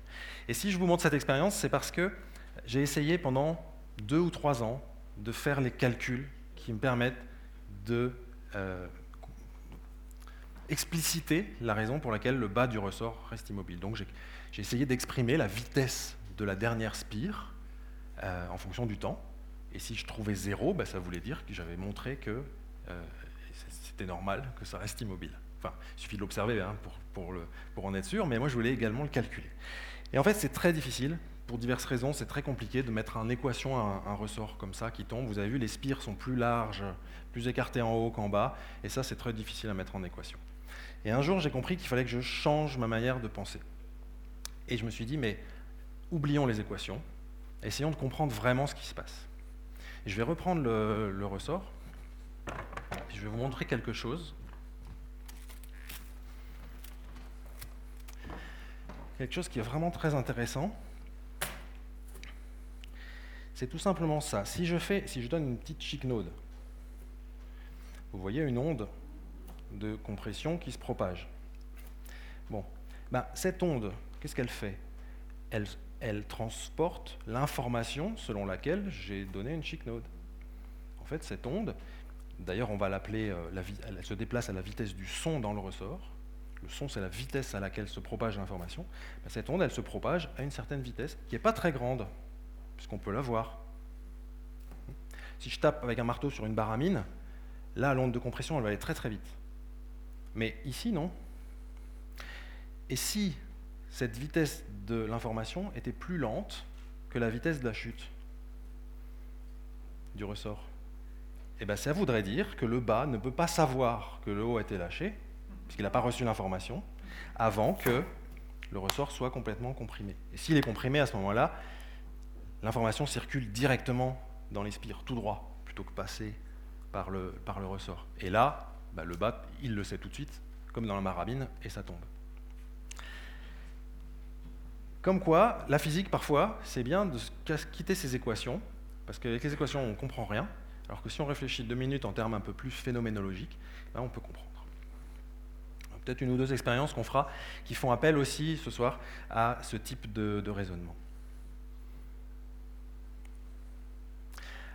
Et si je vous montre cette expérience, c'est parce que j'ai essayé pendant deux ou trois ans de faire les calculs qui me permettent de euh, expliciter la raison pour laquelle le bas du ressort reste immobile. Donc j'ai essayé d'exprimer la vitesse de la dernière spire euh, en fonction du temps. Et si je trouvais zéro, ben, ça voulait dire que j'avais montré que euh, c'était normal que ça reste immobile. Enfin, il suffit de l'observer hein, pour, en être sûr, mais moi je voulais également le calculer. Et en fait, c'est très difficile. Pour diverses raisons, c'est très compliqué de mettre en équation un, un, ressort comme ça qui tombe. Vous avez vu, les spires sont plus larges, plus écartées en haut qu'en bas, et ça, c'est très difficile à mettre en équation. Et un jour, j'ai compris qu'il fallait que je change ma manière de penser. Et je me suis dit, mais oublions les équations, essayons de comprendre vraiment ce qui se passe. Je vais reprendre le, ressort, et je vais vous montrer quelque chose. Quelque chose qui est vraiment très intéressant. C'est tout simplement ça. Si je, fais, si je donne une petite chic node, vous voyez une onde de compression qui se propage. Bon, ben, cette onde, qu'est-ce qu'elle fait? Elle, transporte l'information selon laquelle j'ai donné une chic node. En fait, cette onde, d'ailleurs on va l'appeler, euh, elle se déplace à la vitesse du son dans le ressort. Le son, c'est la vitesse à laquelle se propage l'information. Ben, cette onde, elle se propage à une certaine vitesse qui n'est pas très grande, puisqu'on peut la voir. Si je tape avec un marteau sur une baramine, là, l'onde de compression, elle va aller très très vite. Mais ici, non. Et si cette vitesse de l'information était plus lente que la vitesse de la chute du ressort Eh bien, ça voudrait dire que le bas ne peut pas savoir que le haut a été lâché, puisqu'il n'a pas reçu l'information, avant que le ressort soit complètement comprimé. Et s'il est comprimé à ce moment-là, l'information circule directement dans les spires, tout droit, plutôt que passer par le, par le ressort. Et là, bah, le bas, il le sait tout de suite, comme dans la marabine, et ça tombe. Comme quoi, la physique, parfois, c'est bien de quitter ces équations, parce qu'avec les équations, on ne comprend rien, alors que si on réfléchit deux minutes en termes un peu plus phénoménologiques, là, on peut comprendre. Peut-être une ou deux expériences qu'on fera qui font appel aussi ce soir à ce type de raisonnement.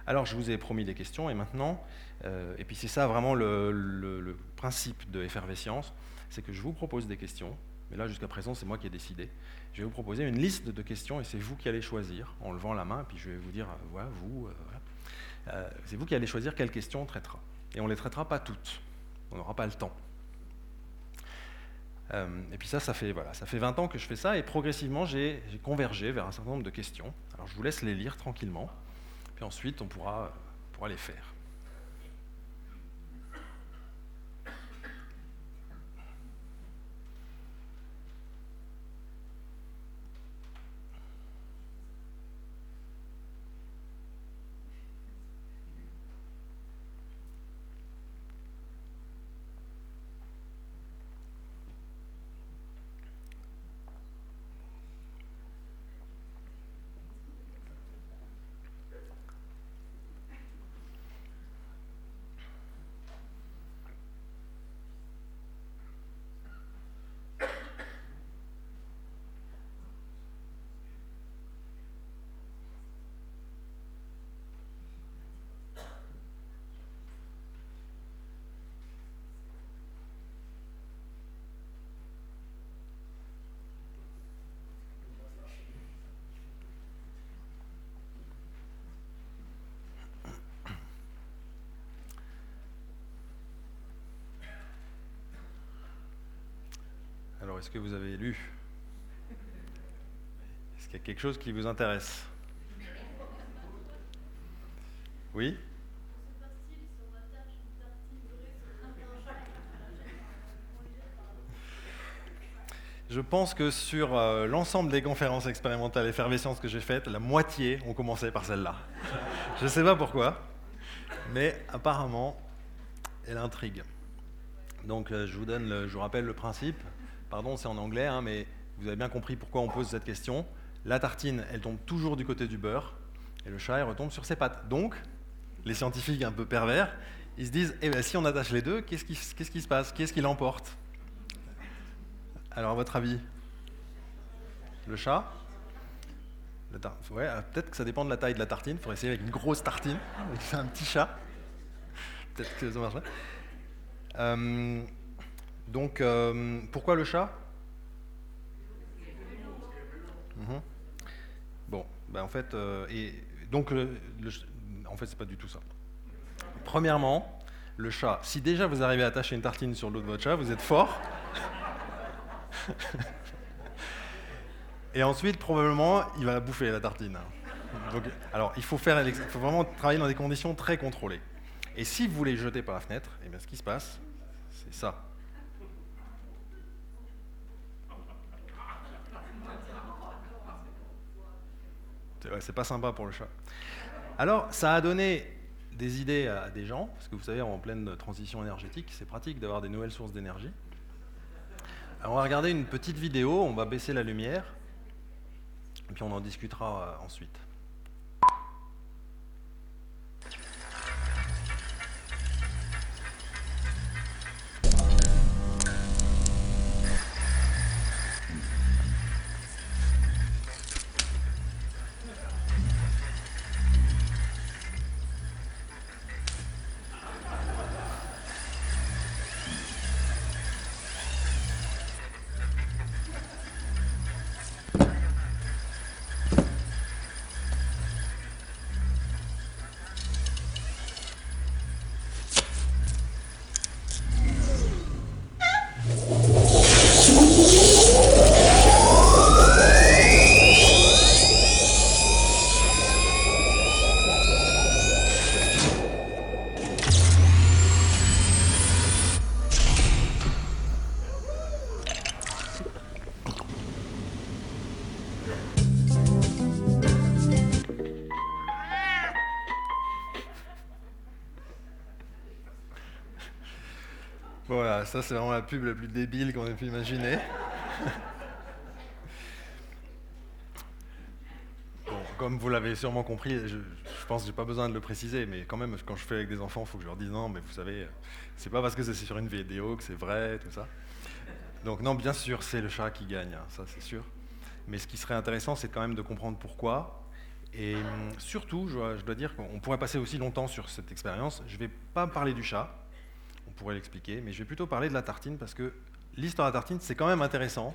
Alors, je vous ai promis des questions, et maintenant, euh, et puis c'est ça vraiment le, principe de effervescence, c'est que je vous propose des questions, mais là jusqu'à présent c'est moi qui ai décidé. Je vais vous proposer une liste de questions et c'est vous qui allez choisir en levant la main, puis je vais vous dire, euh, voilà, vous, euh, c'est vous qui allez choisir quelles questions on traitera. Et on ne les traitera pas toutes, on n'aura pas le temps. et puis ça, ça fait, voilà, ça fait 20 ans que je fais ça, et progressivement j'ai convergé vers un certain nombre de questions. Alors je vous laisse les lire tranquillement, puis ensuite on pourra, pourra les faire. Est-ce que vous avez lu? Est-ce qu'il y a quelque chose qui vous intéresse? Oui? Je pense que sur euh, l'ensemble des conférences expérimentales effervescentes que j'ai faites, la moitié ont commencé par celle-là. je ne sais pas pourquoi, mais apparemment, elle intrigue. Donc euh, je je vous rappelle le principe. Pardon, c'est en anglais, hein, mais vous avez bien compris pourquoi on pose cette question. La tartine, elle tombe toujours du côté du beurre, et le chat, il retombe sur ses pattes. Donc, les scientifiques un peu pervers, ils se disent, eh bien, si on attache les deux, qu'est-ce qui, se passe? Qu'est-ce qui l'emporte? Alors, à votre avis Le chat? Ouais, euh, Peut-être que ça dépend de la taille de la tartine. Il faudrait essayer avec une grosse tartine, avec un petit chat. Peut-être que ça marcherait. Euh, donc, euh, pourquoi le chat? Mhm. Bon, ben en fait, et donc, le, en fait, c'est pas du tout ça. Premièrement, le chat, si déjà vous arrivez à attacher une tartine sur l'eau de votre chat, vous êtes fort. Et ensuite, probablement, il va bouffer la tartine. alors, il faut, faire, il faut vraiment travailler dans des conditions très contrôlées. Et si vous voulez jeter par la fenêtre, eh bien, ce qui se passe, c'est ça. C'est pas sympa pour le chat. Alors, ça a donné des idées à des gens, parce que vous savez, en pleine transition énergétique, c'est pratique d'avoir des nouvelles sources d'énergie on va regarder une petite vidéo, on va baisser la lumière, et puis on en discutera euh, ensuite. Ça c'est vraiment la pub la plus débile qu'on ait pu imaginer. comme vous l'avez sûrement compris, je, pense que j'ai pas besoin de le préciser, mais quand même, quand je fais avec des enfants, il faut que je leur dise non, mais vous savez, c'est pas parce que c'est sur une vidéo que c'est vrai, tout ça. Donc non, bien sûr, c'est le chat qui gagne, hein, ça c'est sûr. Mais ce qui serait intéressant, c'est quand même de comprendre pourquoi. Et hum, surtout, je dois dire qu'on pourrait passer aussi longtemps sur cette expérience. Je ne vais pas parler du chat, on pourrait l'expliquer, mais je vais plutôt parler de la tartine parce que l'histoire de la tartine, c'est quand même intéressant.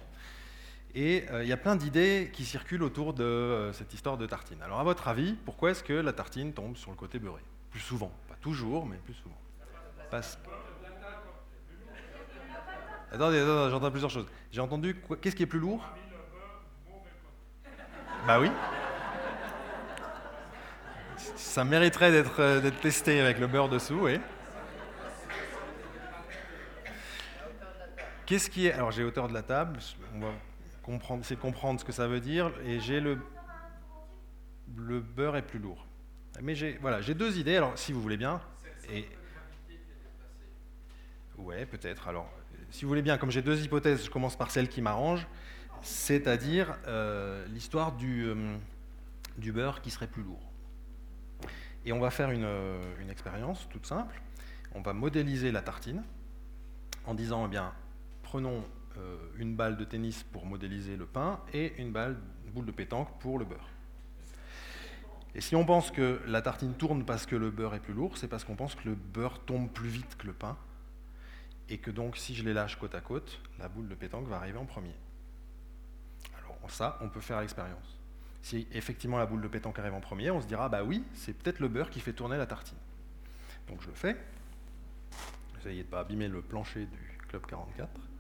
Et euh, il y a plein d'idées qui circulent autour de euh, cette histoire de tartine. Alors, à votre avis, pourquoi est-ce que la tartine tombe sur le côté beurré? Plus souvent. Pas toujours, mais plus souvent. Parce... Attendez, attendez j'entends plusieurs choses. J'ai entendu, qu'est-ce qui est plus lourd? Bah oui. Ça mériterait d'être euh, testé avec le beurre dessous, oui. Qu'est-ce qui est. Alors j'ai hauteur de la table, on va comprendre, essayer de comprendre ce que ça veut dire, et j'ai le. Beurre est plus lourd. Mais j'ai voilà, j'ai deux idées, alors si vous voulez bien. Et... Ouais, peut-être. Alors, si vous voulez bien, comme j'ai deux hypothèses, je commence par celle qui m'arrange, c'est-à-dire euh, l'histoire du, euh, du beurre qui serait plus lourd. Et on va faire une, euh, une expérience toute simple. On va modéliser la tartine en disant, eh bien, prenons euh, une balle de tennis pour modéliser le pain et une boule de pétanque pour le beurre. Et si on pense que la tartine tourne parce que le beurre est plus lourd, c'est parce qu'on pense que le beurre tombe plus vite que le pain, et que donc si je les lâche côte à côte, la boule de pétanque va arriver en premier. Alors ça, on peut faire l'expérience. Si effectivement la boule de pétanque arrive en premier, on se dira, bah oui, c'est peut-être le beurre qui fait tourner la tartine. Donc je le fais. Essayez de ne pas abîmer le plancher du Club 44.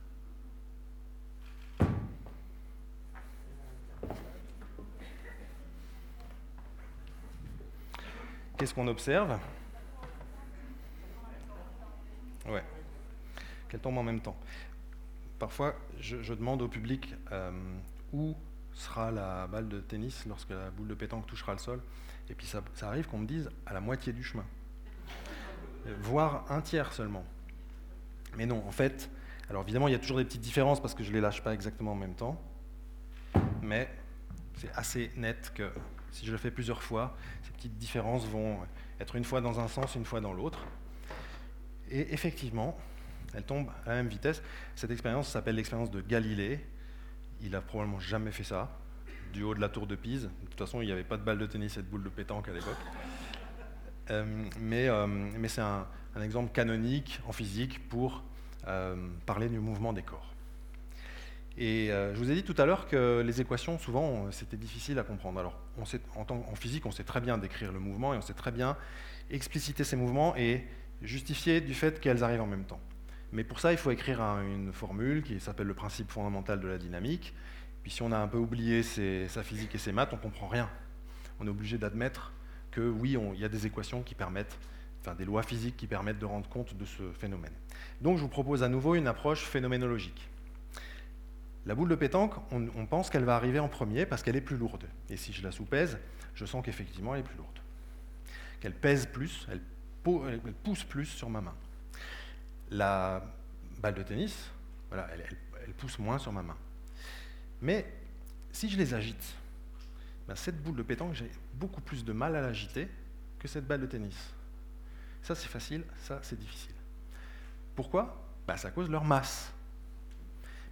Qu'est-ce qu'on observe? Ouais. Qu'elle tombe en même temps. Parfois, je, demande au public euh, où sera la balle de tennis lorsque la boule de pétanque touchera le sol. Et puis ça arrive qu'on me dise à la moitié du chemin, euh, voire un tiers seulement. Mais non, en fait, alors évidemment, il y a toujours des petites différences parce que je ne les lâche pas exactement en même temps. Mais c'est assez net que si je le fais plusieurs fois, ces petites différences vont être une fois dans un sens, une fois dans l'autre. Et effectivement, elles tombent à la même vitesse. Cette expérience s'appelle l'expérience de Galilée. Il a probablement jamais fait ça, du haut de la tour de Pise. De toute façon, il n'y avait pas de balle de tennis et de boule de pétanque à l'époque. Euh, mais, euh, mais c'est un, exemple canonique en physique pour parler du mouvement des corps. Et je vous ai dit tout à l'heure que les équations, souvent, c'était difficile à comprendre. Alors, on en, physique, on sait très bien décrire le mouvement et on sait très bien expliciter ces mouvements et justifier du fait qu'elles arrivent en même temps. Mais pour ça, il faut écrire une formule qui s'appelle le principe fondamental de la dynamique. Puis si on a un peu oublié sa physique et ses maths, on ne comprend rien. On est obligé d'admettre que oui, il y a des équations qui permettent, enfin des lois physiques qui permettent de rendre compte de ce phénomène. Donc je vous propose à nouveau une approche phénoménologique. La boule de pétanque, on, pense qu'elle va arriver en premier parce qu'elle est plus lourde. Et si je la sous-pèse, je sens qu'effectivement elle est plus lourde. Qu'elle pèse plus, elle pousse plus sur ma main la balle de tennis, voilà, elle, pousse moins sur ma main. Mais si je les agite, ben, cette boule de pétanque, j'ai beaucoup plus de mal à l'agiter que cette balle de tennis. Ça, c'est facile, ça, c'est difficile. Pourquoi? Ben, C'est cause de leur masse.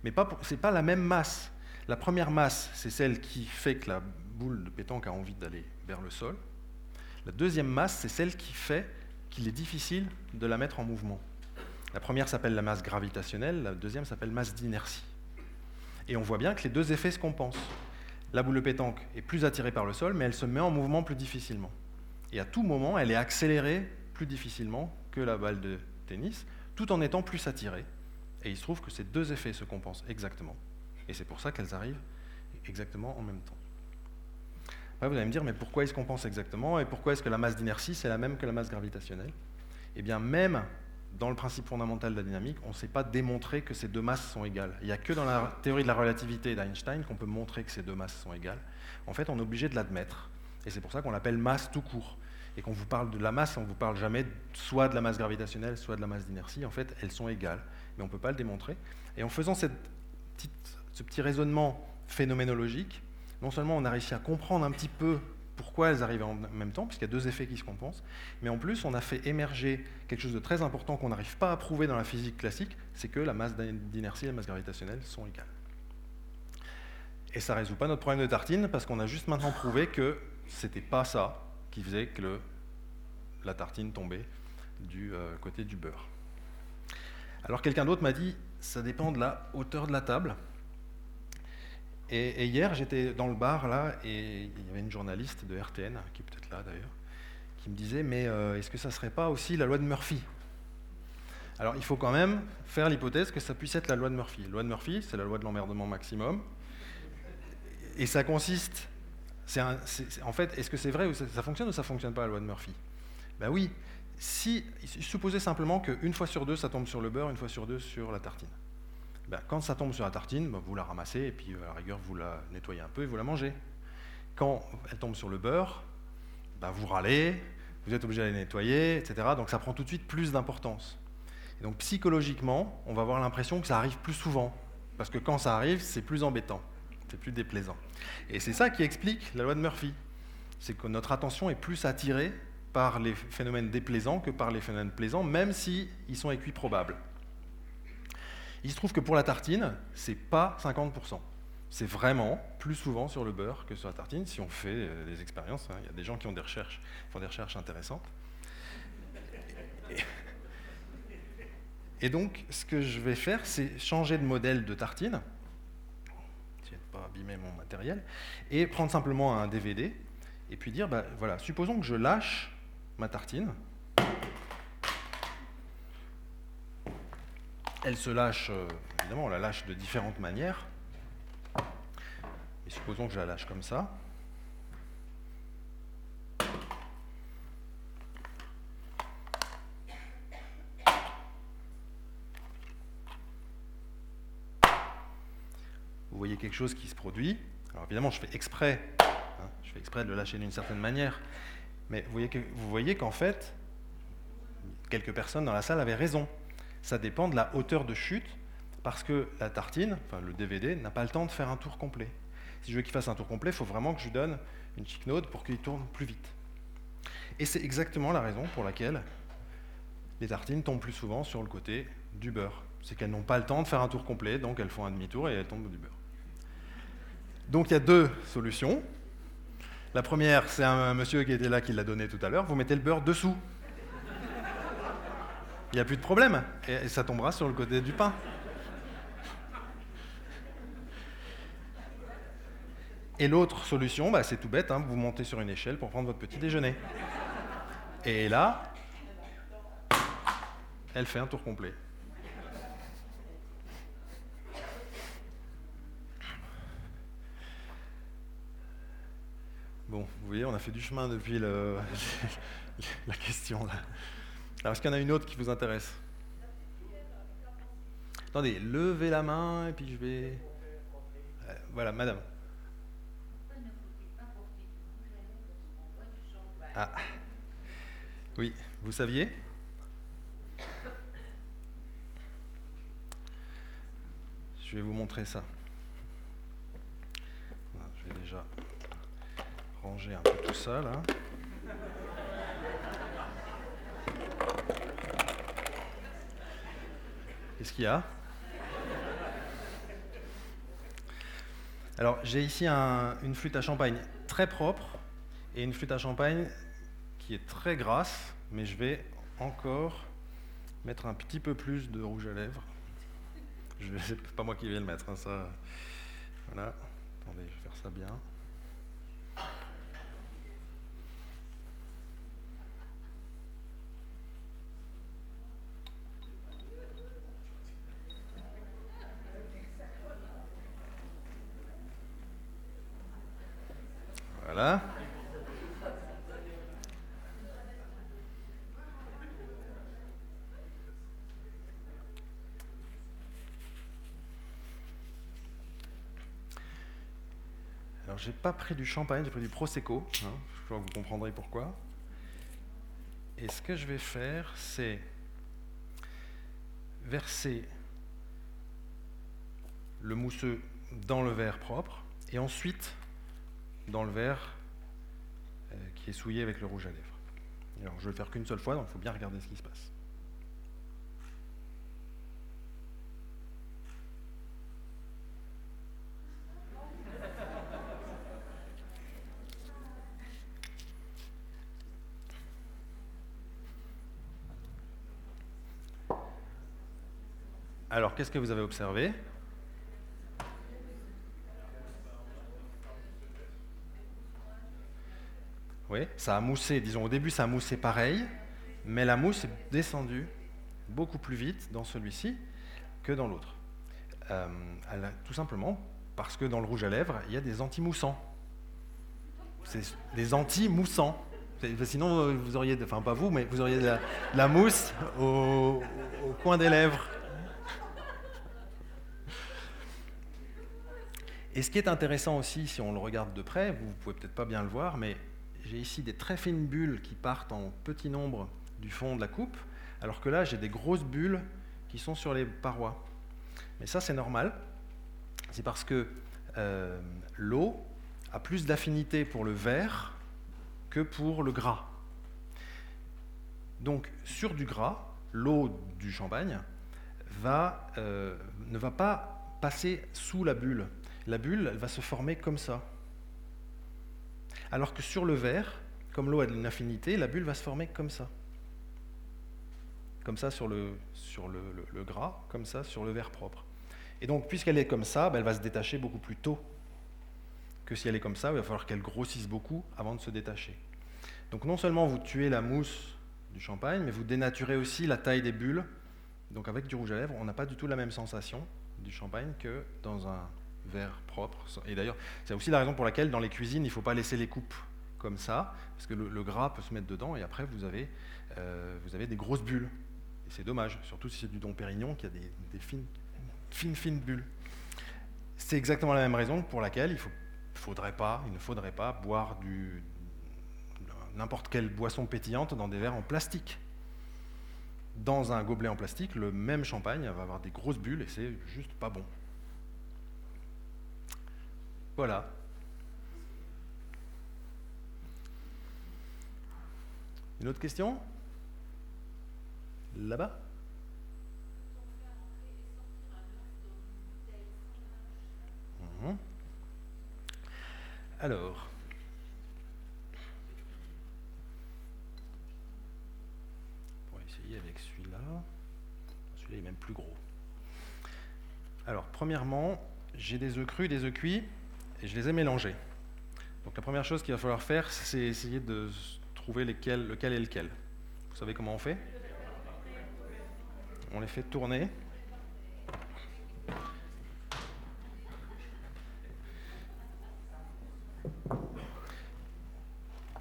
Mais ce n'est pas la même masse. La première masse, c'est celle qui fait que la boule de pétanque a envie d'aller vers le sol. La deuxième masse, c'est celle qui fait qu'il est difficile de la mettre en mouvement. La première s'appelle la masse gravitationnelle, la deuxième s'appelle masse d'inertie. Et on voit bien que les deux effets se compensent. La boule de pétanque est plus attirée par le sol, mais elle se met en mouvement plus difficilement. Et à tout moment, elle est accélérée plus difficilement que la balle de tennis, tout en étant plus attirée. Et il se trouve que ces deux effets se compensent exactement. Et c'est pour ça qu'elles arrivent exactement en même temps. vous allez me dire, mais pourquoi ils se compensent exactement Et pourquoi est-ce que la masse d'inertie, c'est la même que la masse gravitationnelle? Eh bien, même dans le principe fondamental de la dynamique, on ne sait pas démontrer que ces deux masses sont égales. Il n'y a que dans la théorie de la relativité d'Einstein qu'on peut montrer que ces deux masses sont égales. En fait, on est obligé de l'admettre. Et c'est pour ça qu'on l'appelle masse tout court. Et quand on vous parle de la masse, on ne vous parle jamais soit de la masse gravitationnelle, soit de la masse d'inertie. En fait, elles sont égales. Mais on ne peut pas le démontrer. Et en faisant ce petit raisonnement phénoménologique, non seulement on a réussi à comprendre un petit peu pourquoi elles arrivent en même temps, puisqu'il y a deux effets qui se compensent. Mais en plus, on a fait émerger quelque chose de très important qu'on n'arrive pas à prouver dans la physique classique, c'est que la masse d'inertie et la masse gravitationnelle sont égales. Et ça ne résout pas notre problème de tartine, parce qu'on a juste maintenant prouvé que ce n'était pas ça qui faisait que la tartine tombait du euh, côté du beurre. Alors quelqu'un d'autre m'a dit, ça dépend de la hauteur de la table. Et, hier, j'étais dans le bar, là, et il y avait une journaliste de RTN, qui est peut-être là d'ailleurs, qui me disait Mais euh, est-ce que ça ne serait pas aussi la loi de Murphy? Alors, il faut quand même faire l'hypothèse que ça puisse être la loi de Murphy. La loi de Murphy, c'est la loi de l'emmerdement maximum. Et ça consiste. En fait, est-ce que c'est vrai ou ça, fonctionne ou ça ne fonctionne pas, la loi de Murphy? Ben oui. Si, supposez simplement qu'une fois sur deux, ça tombe sur le beurre, une fois sur deux, sur la tartine. Ben, quand ça tombe sur la tartine, ben, vous la ramassez et puis à la rigueur vous la nettoyez un peu et vous la mangez. Quand elle tombe sur le beurre, ben, vous râlez, vous êtes obligé de la nettoyer, etc. Donc ça prend tout de suite plus d'importance. Et donc psychologiquement, on va avoir l'impression que ça arrive plus souvent. Parce que quand ça arrive, c'est plus embêtant, c'est plus déplaisant. Et c'est ça qui explique la loi de Murphy. C'est que notre attention est plus attirée par les phénomènes déplaisants que par les phénomènes plaisants, même s'ils sont équiprobables. Il se trouve que pour la tartine, c'est pas 50%. C'est vraiment plus souvent sur le beurre que sur la tartine, si on fait euh, des expériences. Hein. Il y a des gens qui ont des recherches, font des recherches intéressantes. Et, donc, ce que je vais faire, c'est changer de modèle de tartine, abîmer mon matériel, et prendre simplement un DVD, et puis dire, bah, voilà, supposons que je lâche ma tartine, elle se lâche, euh, évidemment, on la lâche de différentes manières. Et supposons que je la lâche comme ça. Voyez quelque chose qui se produit. Alors évidemment, je fais exprès, hein, je fais exprès de le lâcher d'une certaine manière, mais vous voyez, vous voyez qu'en fait, quelques personnes dans la salle avaient raison. Ça dépend de la hauteur de chute, parce que la tartine, enfin le DVD, n'a pas le temps de faire un tour complet. Si je veux qu'il fasse un tour complet, il faut vraiment que je lui donne une chick note pour qu'il tourne plus vite. Et c'est exactement la raison pour laquelle les tartines tombent plus souvent sur le côté du beurre. C'est qu'elles n'ont pas le temps de faire un tour complet, donc elles font un demi-tour et elles tombent du beurre. Donc il y a deux solutions. La première, c'est un monsieur qui était là qui l'a donné tout à l'heure, vous mettez le beurre dessous. Il n'y a plus de problème, et ça tombera sur le côté du pain. Et l'autre solution, bah, c'est tout bête, hein, vous montez sur une échelle pour prendre votre petit déjeuner. Et là, elle fait un tour complet. Bon, vous voyez, on a fait du chemin depuis la question là. Alors, est-ce qu'il y en a une autre qui vous intéresse? Attendez, levez la main et puis je vais. Euh, voilà, madame. Ah. Oui, vous saviez? Je vais vous montrer ça. Je vais déjà ranger un peu tout ça là. Qu'est-ce qu'il y a? Alors j'ai ici une flûte à champagne très propre et une flûte à champagne qui est très grasse, mais je vais encore mettre un petit peu plus de rouge à lèvres. Je vais, pas moi qui vais le mettre, hein, ça. Voilà. Attendez, je vais faire ça bien. Voilà. Alors, j'ai pas pris du champagne, j'ai pris du prosecco. Hein, je crois que vous comprendrez pourquoi. Et ce que je vais faire, c'est verser le mousseux dans le verre propre et ensuite dans le verre euh, qui est souillé avec le rouge à lèvres. Alors, je vais le faire qu'une seule fois, donc il faut bien regarder ce qui se passe. Alors, qu'est-ce que vous avez observé? Ça a moussé, disons au début ça a moussé pareil, mais la mousse est descendue beaucoup plus vite dans celui-ci que dans l'autre. Euh, tout simplement parce que dans le rouge à lèvres, il y a des anti-moussants. C'est des anti-moussants. Sinon, vous auriez, enfin pas vous, mais vous auriez de la, mousse au coin des lèvres. Et ce qui est intéressant aussi, si on le regarde de près, vous ne pouvez peut-être pas bien le voir, mais j'ai ici des très fines bulles qui partent en petit nombre du fond de la coupe, alors que là, j'ai des grosses bulles qui sont sur les parois. Mais ça, c'est normal. C'est parce que euh, l'eau a plus d'affinité pour le verre que pour le gras. Donc, sur du gras, l'eau du champagne euh, ne va pas passer sous la bulle. La bulle, elle va se former comme ça. Alors que sur le verre, comme l'eau a une affinité, la bulle va se former comme ça. Comme ça sur le, sur le, gras, comme ça sur le verre propre. Et donc, puisqu'elle est comme ça, ben, elle va se détacher beaucoup plus tôt que si elle est comme ça. Il va falloir qu'elle grossisse beaucoup avant de se détacher. Donc, non seulement vous tuez la mousse du champagne, mais vous dénaturez aussi la taille des bulles. Donc, avec du rouge à lèvres, on n'a pas du tout la même sensation du champagne que dans un verre propre. Et d'ailleurs, c'est aussi la raison pour laquelle dans les cuisines, il ne faut pas laisser les coupes comme ça, parce que le, gras peut se mettre dedans et après vous avez, euh, vous avez des grosses bulles. Et c'est dommage, surtout si c'est du Don Pérignon qui a des, fines, fines, bulles. c'est exactement la même raison pour laquelle il, il ne faudrait pas boire du, n'importe quelle boisson pétillante dans des verres en plastique. Dans un gobelet en plastique, le même champagne va avoir des grosses bulles et c'est juste pas bon. Voilà. Une autre question? Là-bas? Mhm. Alors, on va essayer avec celui-là. Celui-là est même plus gros. Alors, premièrement, j'ai des œufs crus, des œufs cuits, et je les ai mélangés. Donc la première chose qu'il va falloir faire, c'est essayer de trouver lequel est lequel. Vous savez comment on fait? On les fait tourner.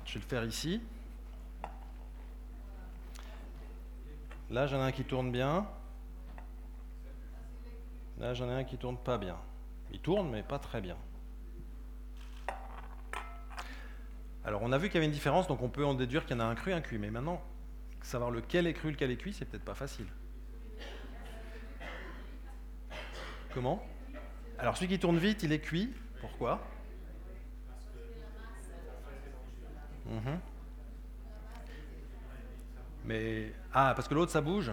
Je vais le faire ici. Là, j'en ai un qui tourne bien. Là, j'en ai un qui tourne pas bien. Il tourne, mais pas très bien. Alors on a vu qu'il y avait une différence, donc on peut en déduire qu'il y en a un cru un cuit. Mais maintenant, savoir lequel est cru, lequel est cuit, c'est peut-être pas facile. Comment? Alors celui qui tourne vite, il est cuit. Pourquoi? Mhm. Mais ah, parce que l'autre ça bouge?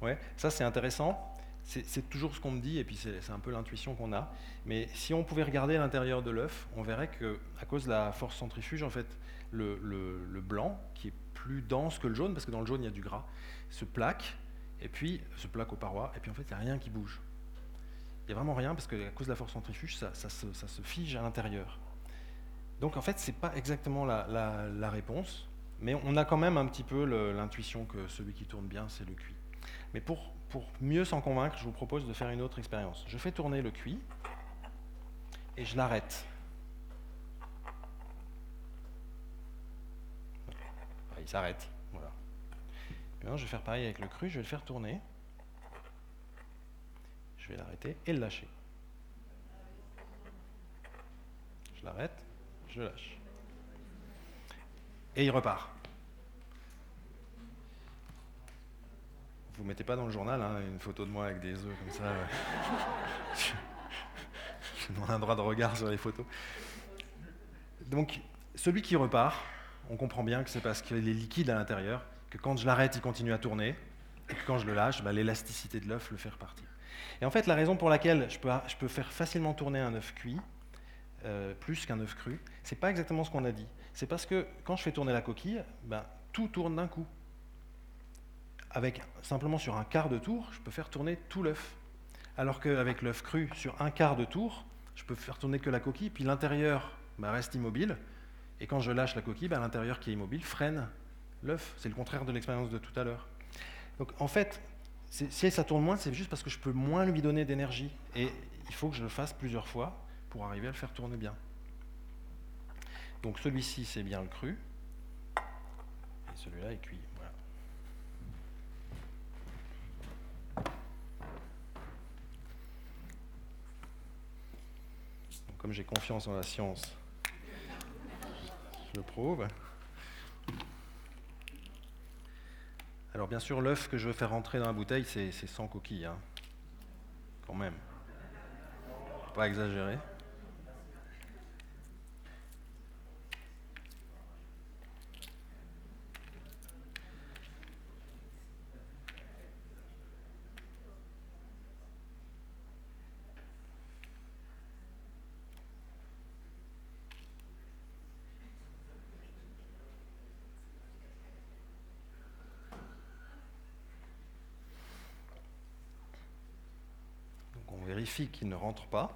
Ouais, ça c'est intéressant c'est toujours ce qu'on me dit, et puis c'est un peu l'intuition qu'on a. Mais si on pouvait regarder l'intérieur de l'œuf, on verrait que, à cause de la force centrifuge, en fait, le, blanc, qui est plus dense que le jaune, parce que dans le jaune il y a du gras, se plaque, et puis se plaque aux parois, et puis en fait il n'y a rien qui bouge. Il n'y a vraiment rien, parce que à cause de la force centrifuge, ça, se, fige à l'intérieur. Donc en fait, ce n'est pas exactement la, la réponse, mais on a quand même un petit peu l'intuition que celui qui tourne bien, c'est le cuit. Mais pour pour mieux s'en convaincre, je vous propose de faire une autre expérience. Je fais tourner le cuit et je l'arrête. Il s'arrête. Maintenant, je vais faire pareil avec le cru, je vais le faire tourner. Je vais l'arrêter et le lâcher. Je l'arrête, je lâche. Et il repart. Vous mettez pas dans le journal hein, une photo de moi avec des œufs comme ça. Je demande un droit de regard sur les photos. Donc, celui qui repart, on comprend bien que c'est parce qu'il est liquide à l'intérieur, que quand je l'arrête, il continue à tourner, et que quand je le lâche, bah, l'élasticité de l'œuf le fait repartir. Et en fait, la raison pour laquelle je peux, je peux faire facilement tourner un œuf cuit, euh, plus qu'un œuf cru, c'est pas exactement ce qu'on a dit. C'est parce que quand je fais tourner la coquille, bah, tout tourne d'un coup avec simplement sur un quart de tour, je peux faire tourner tout l'œuf. Alors qu'avec l'œuf cru, sur un quart de tour, je peux faire tourner que la coquille, puis l'intérieur bah, reste immobile. Et quand je lâche la coquille, bah, l'intérieur qui est immobile freine l'œuf. C'est le contraire de l'expérience de tout à l'heure. Donc en fait, si ça tourne moins, c'est juste parce que je peux moins lui donner d'énergie. Et il faut que je le fasse plusieurs fois pour arriver à le faire tourner bien. Donc celui-ci, c'est bien le cru. Et celui-là est cuit. Comme j'ai confiance en la science, je le prouve. Alors bien sûr, l'œuf que je veux faire rentrer dans la bouteille, c'est sans coquille, hein. quand même. Pas exagérer. Qui ne rentre pas.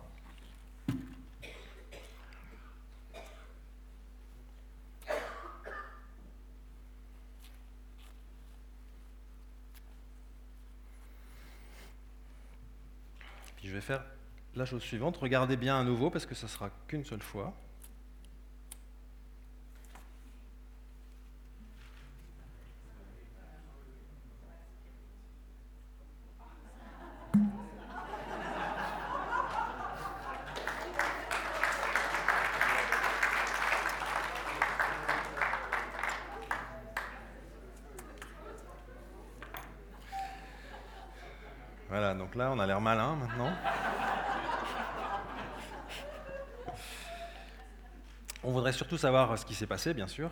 Puis je vais faire la chose suivante. Regardez bien à nouveau parce que ça sera qu'une seule fois. Voilà, donc là, on a l'air malin maintenant. On voudrait surtout savoir ce qui s'est passé, bien sûr.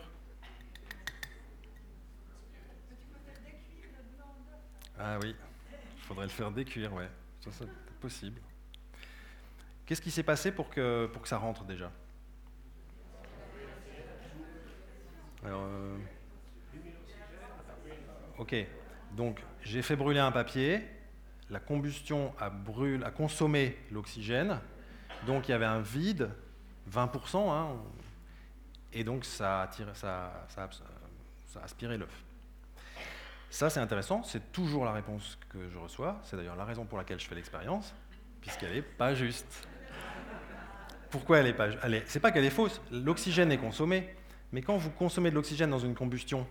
Ah oui, il faudrait le faire décuire, ouais. Ça, c'est possible. Qu'est-ce qui s'est passé pour que, pour que ça rentre déjà? Euh, Ok, donc j'ai fait brûler un papier, la combustion a, a consommé l'oxygène, donc il y avait un vide, 20%, hein, et donc ça a, aspiré l'œuf. Ça, c'est intéressant, c'est toujours la réponse que je reçois, c'est d'ailleurs la raison pour laquelle je fais l'expérience, puisqu'elle n'est pas juste. Pourquoi elle n'est pas juste C'est pas qu'elle est fausse, l'oxygène est consommé, mais quand vous consommez de l'oxygène dans une combustion,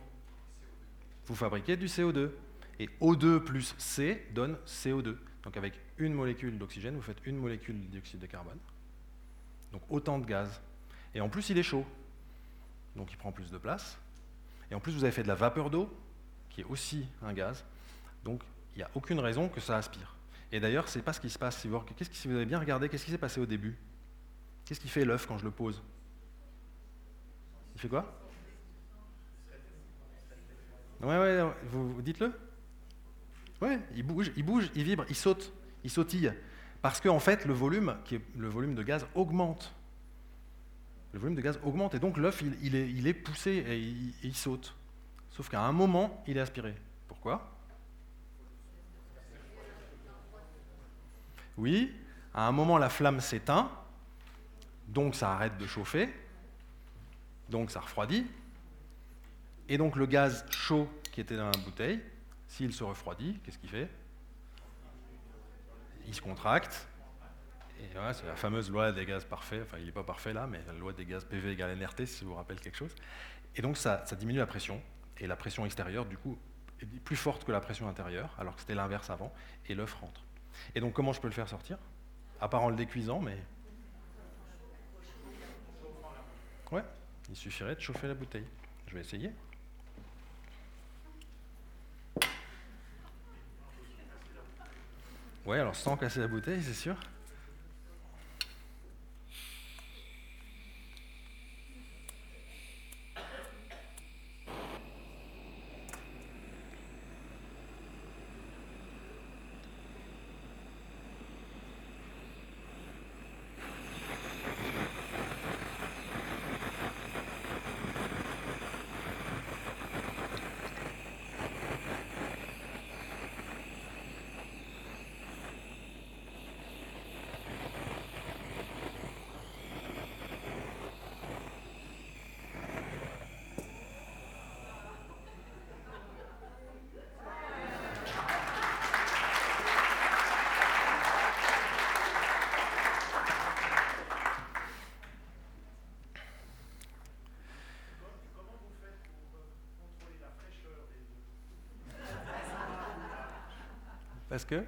vous fabriquez du CO2. Et O2 plus C donne CO2. Donc avec une molécule d'oxygène, vous faites une molécule de dioxyde de carbone. Donc autant de gaz. Et en plus, il est chaud. Donc il prend plus de place. Et en plus, vous avez fait de la vapeur d'eau, qui est aussi un gaz. Donc il n'y a aucune raison que ça aspire. Et d'ailleurs, ce n'est pas ce qui se passe. Si vous, si vous avez bien regardé, qu'est-ce qui s'est passé au début? Qu'est-ce qui fait l'œuf quand je le pose? Il fait quoi? Ouais, ouais, vous, dites-le Ouais, il bouge, il bouge, il vibre, il saute, il sautille. Parce qu'en en fait, le volume, le volume de gaz, augmente. Le volume de gaz augmente et donc l'œuf, il, est, poussé et il, saute. Sauf qu'à un moment, il est aspiré. Pourquoi? Oui, à un moment, la flamme s'éteint, donc ça arrête de chauffer, donc ça refroidit, et donc le gaz chaud qui était dans la bouteille, s'il se refroidit, qu'est-ce qu'il fait? Il se contracte. C'est la fameuse loi des gaz parfaits. Enfin, il n'est pas parfait là, mais la loi des gaz PV égale NRT, si ça vous rappelle quelque chose. Et donc ça, ça diminue la pression. Et la pression extérieure, du coup, est plus forte que la pression intérieure, alors que c'était l'inverse avant. Et l'œuf rentre. Et donc comment je peux le faire sortir? À part en le décuisant, mais... Ouais, il suffirait de chauffer la bouteille. Je vais essayer. Ouais, alors sans casser la bouteille, c'est sûr. Parce que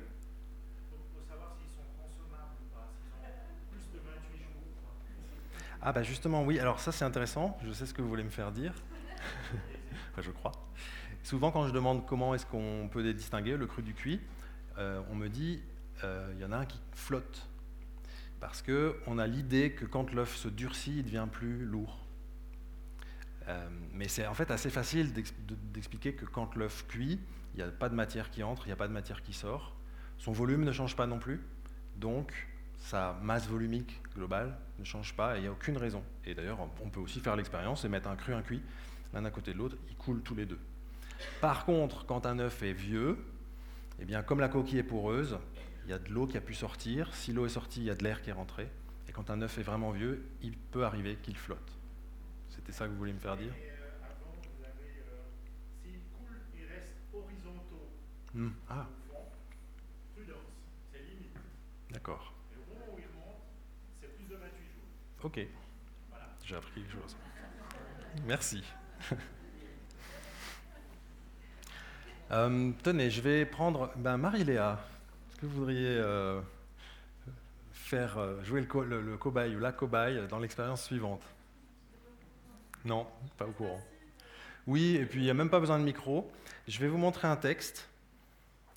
Ah bah justement oui, alors ça c'est intéressant, je sais ce que vous voulez me faire dire, je crois. Souvent quand je demande comment est-ce qu'on peut les distinguer, le cru du cuit, euh, on me dit euh, il y en a un qui flotte. Parce qu'on a l'idée que quand l'œuf se durcit, il devient plus lourd. Euh, mais c'est en fait assez facile d'expliquer que quand l'œuf cuit, il n'y a pas de matière qui entre, il n'y a pas de matière qui sort. Son volume ne change pas non plus, donc sa masse volumique globale ne change pas et il n'y a aucune raison. Et d'ailleurs, on peut aussi faire l'expérience et mettre un cru, un cuit, l'un à côté de l'autre, ils coulent tous les deux. Par contre, quand un œuf est vieux, eh bien, comme la coquille est poreuse, il y a de l'eau qui a pu sortir. Si l'eau est sortie, il y a de l'air qui est rentré. Et quand un œuf est vraiment vieux, il peut arriver qu'il flotte. C'était ça que vous vouliez me faire dire Hmm. Ah. Prudence, c'est limite. D'accord. Et au moment où il remonte, c'est plus de 28 jours. Ok. Voilà. J'ai appris quelque chose. Merci. euh, tenez, je vais prendre ben, Marie-Léa. Est-ce que vous voudriez euh, faire euh, jouer le, co le, le, cobaye ou la cobaye dans l'expérience suivante? Non, pas au courant. Oui, et puis il n'y a même pas besoin de micro. Je vais vous montrer un texte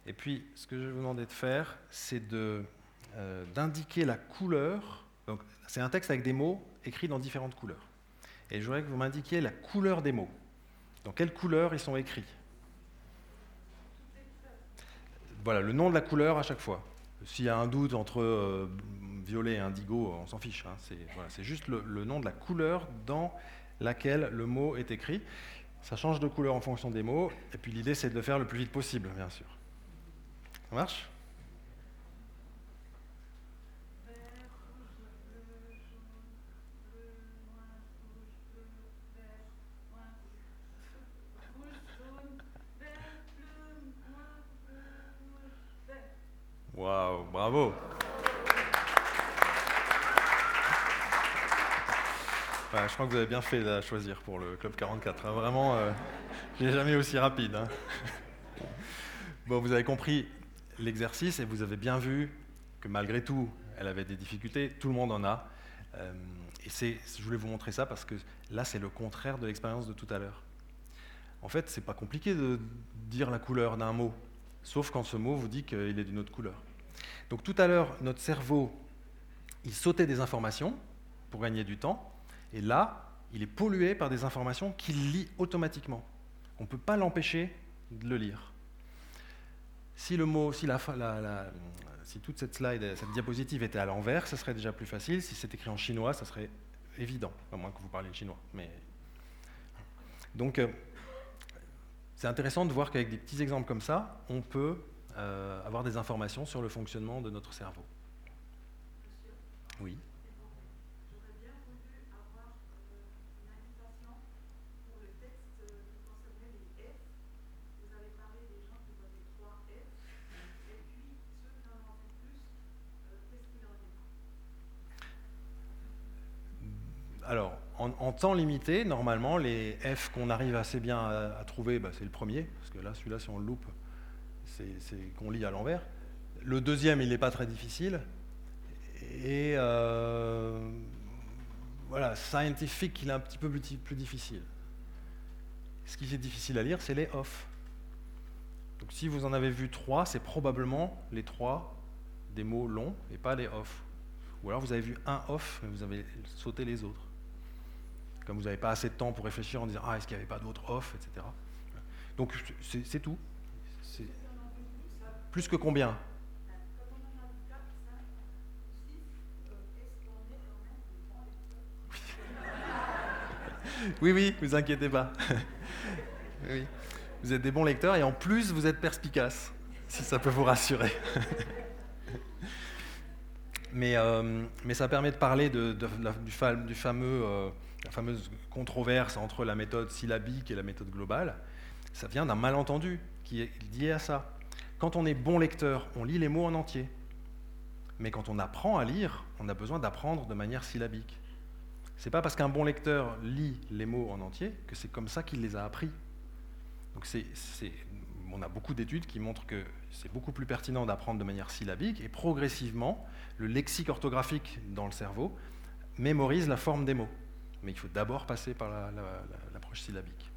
Et puis, ce que je vais vous demander de faire, c'est euh, d'indiquer la couleur. C'est un texte avec des mots écrits dans différentes couleurs. Et je voudrais que vous m'indiquiez la couleur des mots. Dans quelle couleur ils sont écrits Voilà, le nom de la couleur à chaque fois. S'il y a un doute entre euh, violet et indigo, on s'en fiche. Hein. C'est voilà, juste le, nom de la couleur dans laquelle le mot est écrit. Ça change de couleur en fonction des mots. Et puis l'idée, c'est de le faire le plus vite possible, bien sûr. Ça marche? Waouh, bravo. Je crois que vous avez bien fait de choisir pour le Club 44. Hein. Vraiment, euh, je n'ai jamais aussi rapide. Hein. Bon, vous avez compris l'exercice et vous avez bien vu que malgré tout, elle avait des difficultés. Tout le monde en a. Euh, et je voulais vous montrer ça parce que là, c'est le contraire de l'expérience de tout à l'heure. En fait, c'est pas compliqué de dire la couleur d'un mot, sauf quand ce mot vous dit qu'il est d'une autre couleur. Donc tout à l'heure, notre cerveau, il sautait des informations pour gagner du temps, et là, il est pollué par des informations qu'il lit automatiquement. On ne peut pas l'empêcher de le lire. Si le mot, si, toute cette diapositive était à l'envers, ce serait déjà plus facile. Si c'est écrit en chinois, ça serait évident, à moins que vous parliez chinois. Mais... Donc, euh, c'est intéressant de voir qu'avec des petits exemples comme ça, on peut euh, avoir des informations sur le fonctionnement de notre cerveau. Oui. Alors, en, temps limité, normalement, les F qu'on arrive assez bien à, trouver, bah, c'est le premier, parce que là, celui-là, si on le loupe, c'est qu'on lit à l'envers. Le deuxième, il n'est pas très difficile. Et euh, voilà, scientifique, il est un petit peu plus, difficile. Ce qui est difficile à lire, c'est les off. Donc si vous en avez vu trois, c'est probablement les trois des mots longs et pas les off. Ou alors vous avez vu un off, mais vous avez sauté les autres. Comme vous n'avez pas assez de temps pour réfléchir en disant Ah, est-ce qu'il n'y avait pas d'autres off, etc. Donc c'est tout. Plus que combien? Oui, oui, vous inquiétez pas. oui. Vous êtes des bons lecteurs et en plus vous êtes perspicaces, si ça peut vous rassurer. mais, euh, mais ça permet de parler de, du, fameux, euh, la fameuse controverse entre la méthode syllabique et la méthode globale. Ça vient d'un malentendu qui est lié à ça. Quand on est bon lecteur, on lit les mots en entier. Mais quand on apprend à lire, on a besoin d'apprendre de manière syllabique. C'est pas parce qu'un bon lecteur lit les mots en entier que c'est comme ça qu'il les a appris. Donc on a beaucoup d'études qui montrent que c'est beaucoup plus pertinent d'apprendre de manière syllabique et progressivement, le lexique orthographique dans le cerveau mémorise la forme des mots. Mais il faut d'abord passer par l'approche syllabique.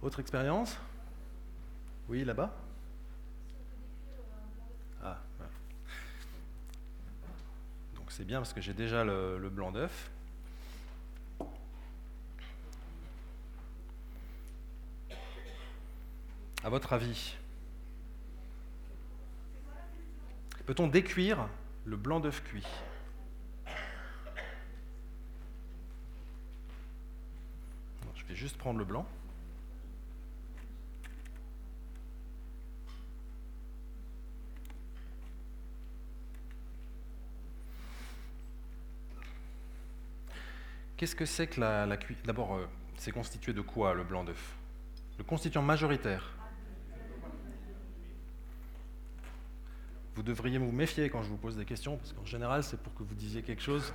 Autre expérience? Oui, là-bas? Ah, Donc c'est bien parce que j'ai déjà le, blanc d'œuf. À votre avis, peut-on décuire le blanc d'œuf cuit Je vais juste prendre le blanc. Qu'est-ce que c'est que la, la D'abord, euh, c'est constitué de quoi le blanc d'œuf? Le constituant majoritaire. Vous devriez vous méfier quand je vous pose des questions, parce qu'en général, c'est pour que vous disiez quelque chose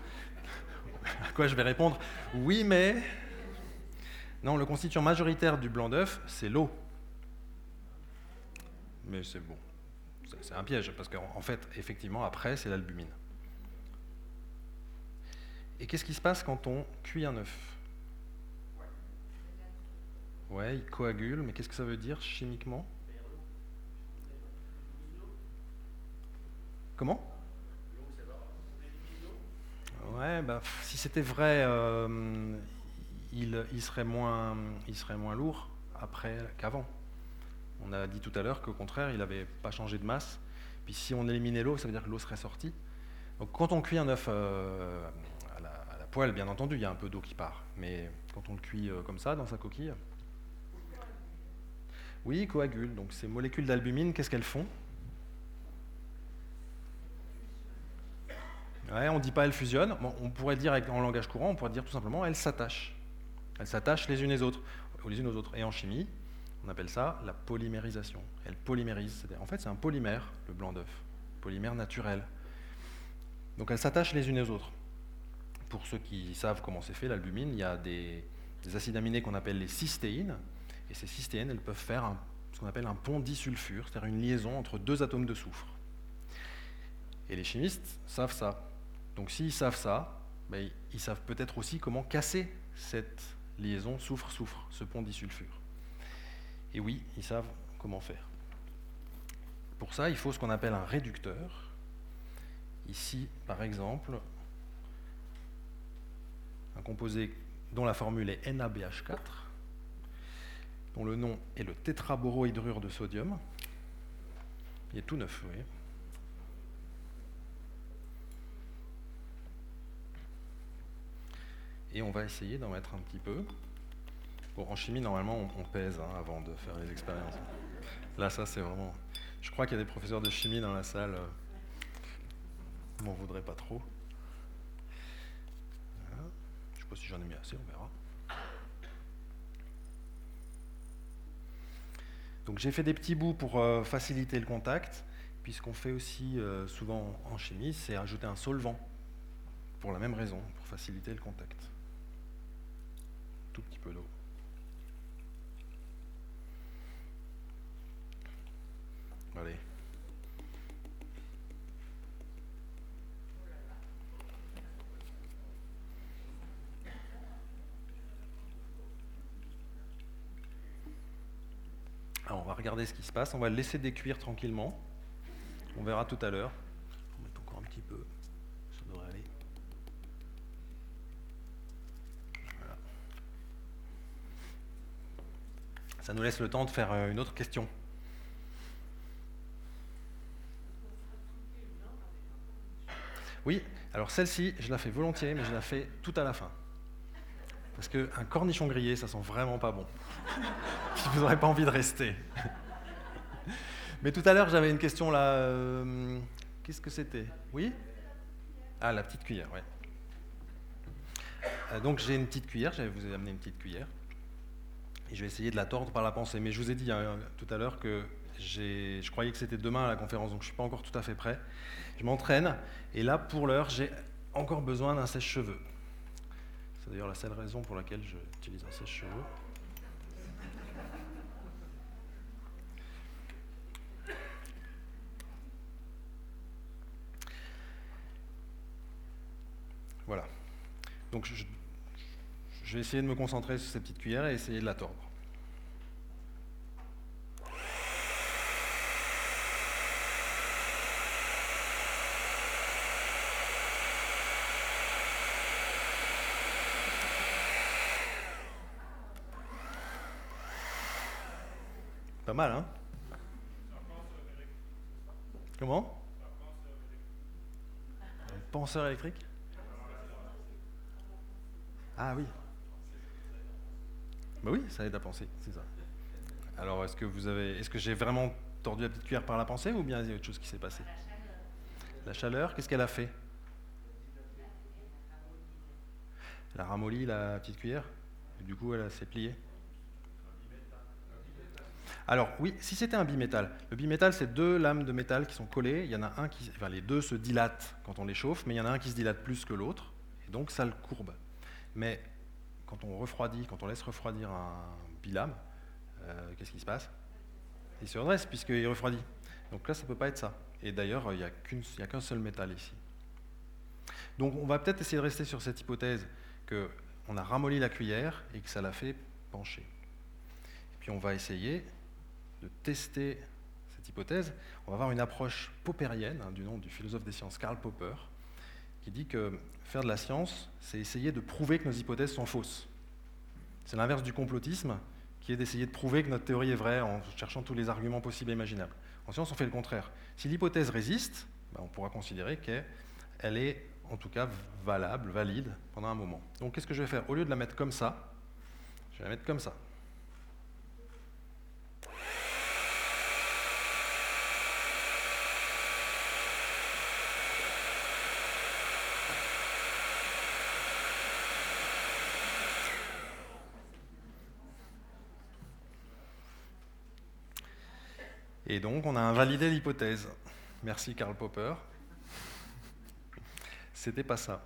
à quoi je vais répondre oui, mais. Non, le constituant majoritaire du blanc d'œuf, c'est l'eau. Mais c'est bon. C'est un piège, parce qu'en fait, effectivement, après, c'est l'albumine. Et qu'est-ce qui se passe quand on cuit un œuf? Ouais, il coagule, mais qu'est-ce que ça veut dire chimiquement? Comment Ouais, bah, si c'était vrai, euh, il, serait moins, il serait moins lourd après qu'avant. On a dit tout à l'heure qu'au contraire, il n'avait pas changé de masse. Puis si on éliminait l'eau, ça veut dire que l'eau serait sortie. Donc quand on cuit un œuf euh, à, la, poêle, bien entendu, il y a un peu d'eau qui part. Mais quand on le cuit euh, comme ça, dans sa coquille, oui, coagule. Donc ces molécules d'albumine, qu'est-ce qu'elles font? On ne dit pas elles fusionnent. on pourrait dire en langage courant, on pourrait dire tout simplement elles s'attachent. Elles s'attachent les unes autres, les unes aux autres. Et en chimie, on appelle ça la polymérisation. Elles polymérisent. En fait, c'est un polymère, le blanc d'œuf. Polymère naturel. Donc elles s'attachent les unes aux autres. Pour ceux qui savent comment c'est fait, l'albumine, il y a des, acides aminés qu'on appelle les cystéines. Et ces cystéines, elles peuvent faire ce qu'on appelle un pont disulfure, c'est-à-dire une liaison entre deux atomes de soufre. Et les chimistes savent ça. Donc s'ils savent ça, ben, ils savent peut-être aussi comment casser cette liaison soufre-soufre, ce pont disulfure. Et oui, ils savent comment faire. Pour ça, il faut ce qu'on appelle un réducteur. Ici, par exemple, un composé dont la formule est NaBH4, dont le nom est le tétraborohydrure de sodium. Il est tout neuf, vous. Et on va essayer d'en mettre un petit peu. Bon, en chimie, normalement, on, pèse hein, avant de faire les expériences. Là, ça, c'est vraiment... Je crois qu'il y a des professeurs de chimie dans la salle. Euh, m'en voudrait pas trop. Je ne sais pas si j'en ai mis assez, on verra. Donc j'ai fait des petits bouts pour euh, faciliter le contact. Puis ce qu'on fait aussi euh, souvent en chimie, c'est ajouter un solvant. Pour la même raison, pour faciliter le contact. Tout petit peu d'eau. Allez. Alors on va regarder ce qui se passe. On va le laisser décuire tranquillement. On verra tout à l'heure. On va mettre encore un petit peu. Ça devrait aller. Voilà. Ça nous laisse le temps de faire euh, une autre question. Oui, alors celle-ci, je la fais volontiers, mais je la fais tout à la fin. Parce qu'un cornichon grillé, ça sent vraiment pas bon. je n'aurais pas envie de rester. mais tout à l'heure, j'avais une question là. Euh, qu'est-ce que c'était? Oui? Ah, la petite cuillère, oui. Euh, donc j'ai une petite cuillère, je vous ai amené une petite cuillère. Je vais essayer de la tordre par la pensée. Mais je vous ai dit hein, tout à l'heure que je croyais que c'était demain à la conférence, donc je ne suis pas encore tout à fait prêt. Je m'entraîne, et là, pour l'heure, j'ai encore besoin d'un sèche-cheveux. C'est d'ailleurs la seule raison pour laquelle j'utilise un sèche-cheveux. Voilà. Donc je, je vais essayer de me concentrer sur cette petite cuillère et essayer de la tordre. mal, hein? Comment? Un penseur électrique? Ah oui. Bah oui, ça aide à penser, c'est ça. Alors, est-ce que vous avez, est-ce que j'ai vraiment tordu la petite cuillère par la pensée ou bien il y a autre chose qui s'est passé? La chaleur, qu'est-ce qu'elle a fait? Elle a ramolli la petite cuillère, et du coup elle s'est pliée? Alors oui, si c'était un bimétal, le bimétal c'est deux lames de métal qui sont collées, il y en a un qui, enfin les deux se dilatent quand on les chauffe, mais il y en a un qui se dilate plus que l'autre, et donc ça le courbe. Mais quand on refroidit, quand on laisse refroidir un bilame, euh, qu'est-ce qui se passe? Il se redresse puisqu'il refroidit. Donc là, ça ne peut pas être ça. Et d'ailleurs, il n'y a qu'un seul métal ici. Donc on va peut-être essayer de rester sur cette hypothèse qu'on a ramolli la cuillère et que ça l'a fait pencher. puis on va essayer de tester cette hypothèse. On va avoir une approche popperienne, hein, du nom du philosophe des sciences Karl Popper, qui dit que faire de la science, c'est essayer de prouver que nos hypothèses sont fausses. C'est l'inverse du complotisme, qui est d'essayer de prouver que notre théorie est vraie en cherchant tous les arguments possibles et imaginables. En science, on fait le contraire. Si l'hypothèse résiste, ben, on pourra considérer qu'elle est en tout cas valable, valide pendant un moment. Donc qu'est-ce que je vais faire? Au lieu de la mettre comme ça, je vais la mettre comme ça. Et donc, on a invalidé l'hypothèse. Merci Karl Popper. C'était pas ça.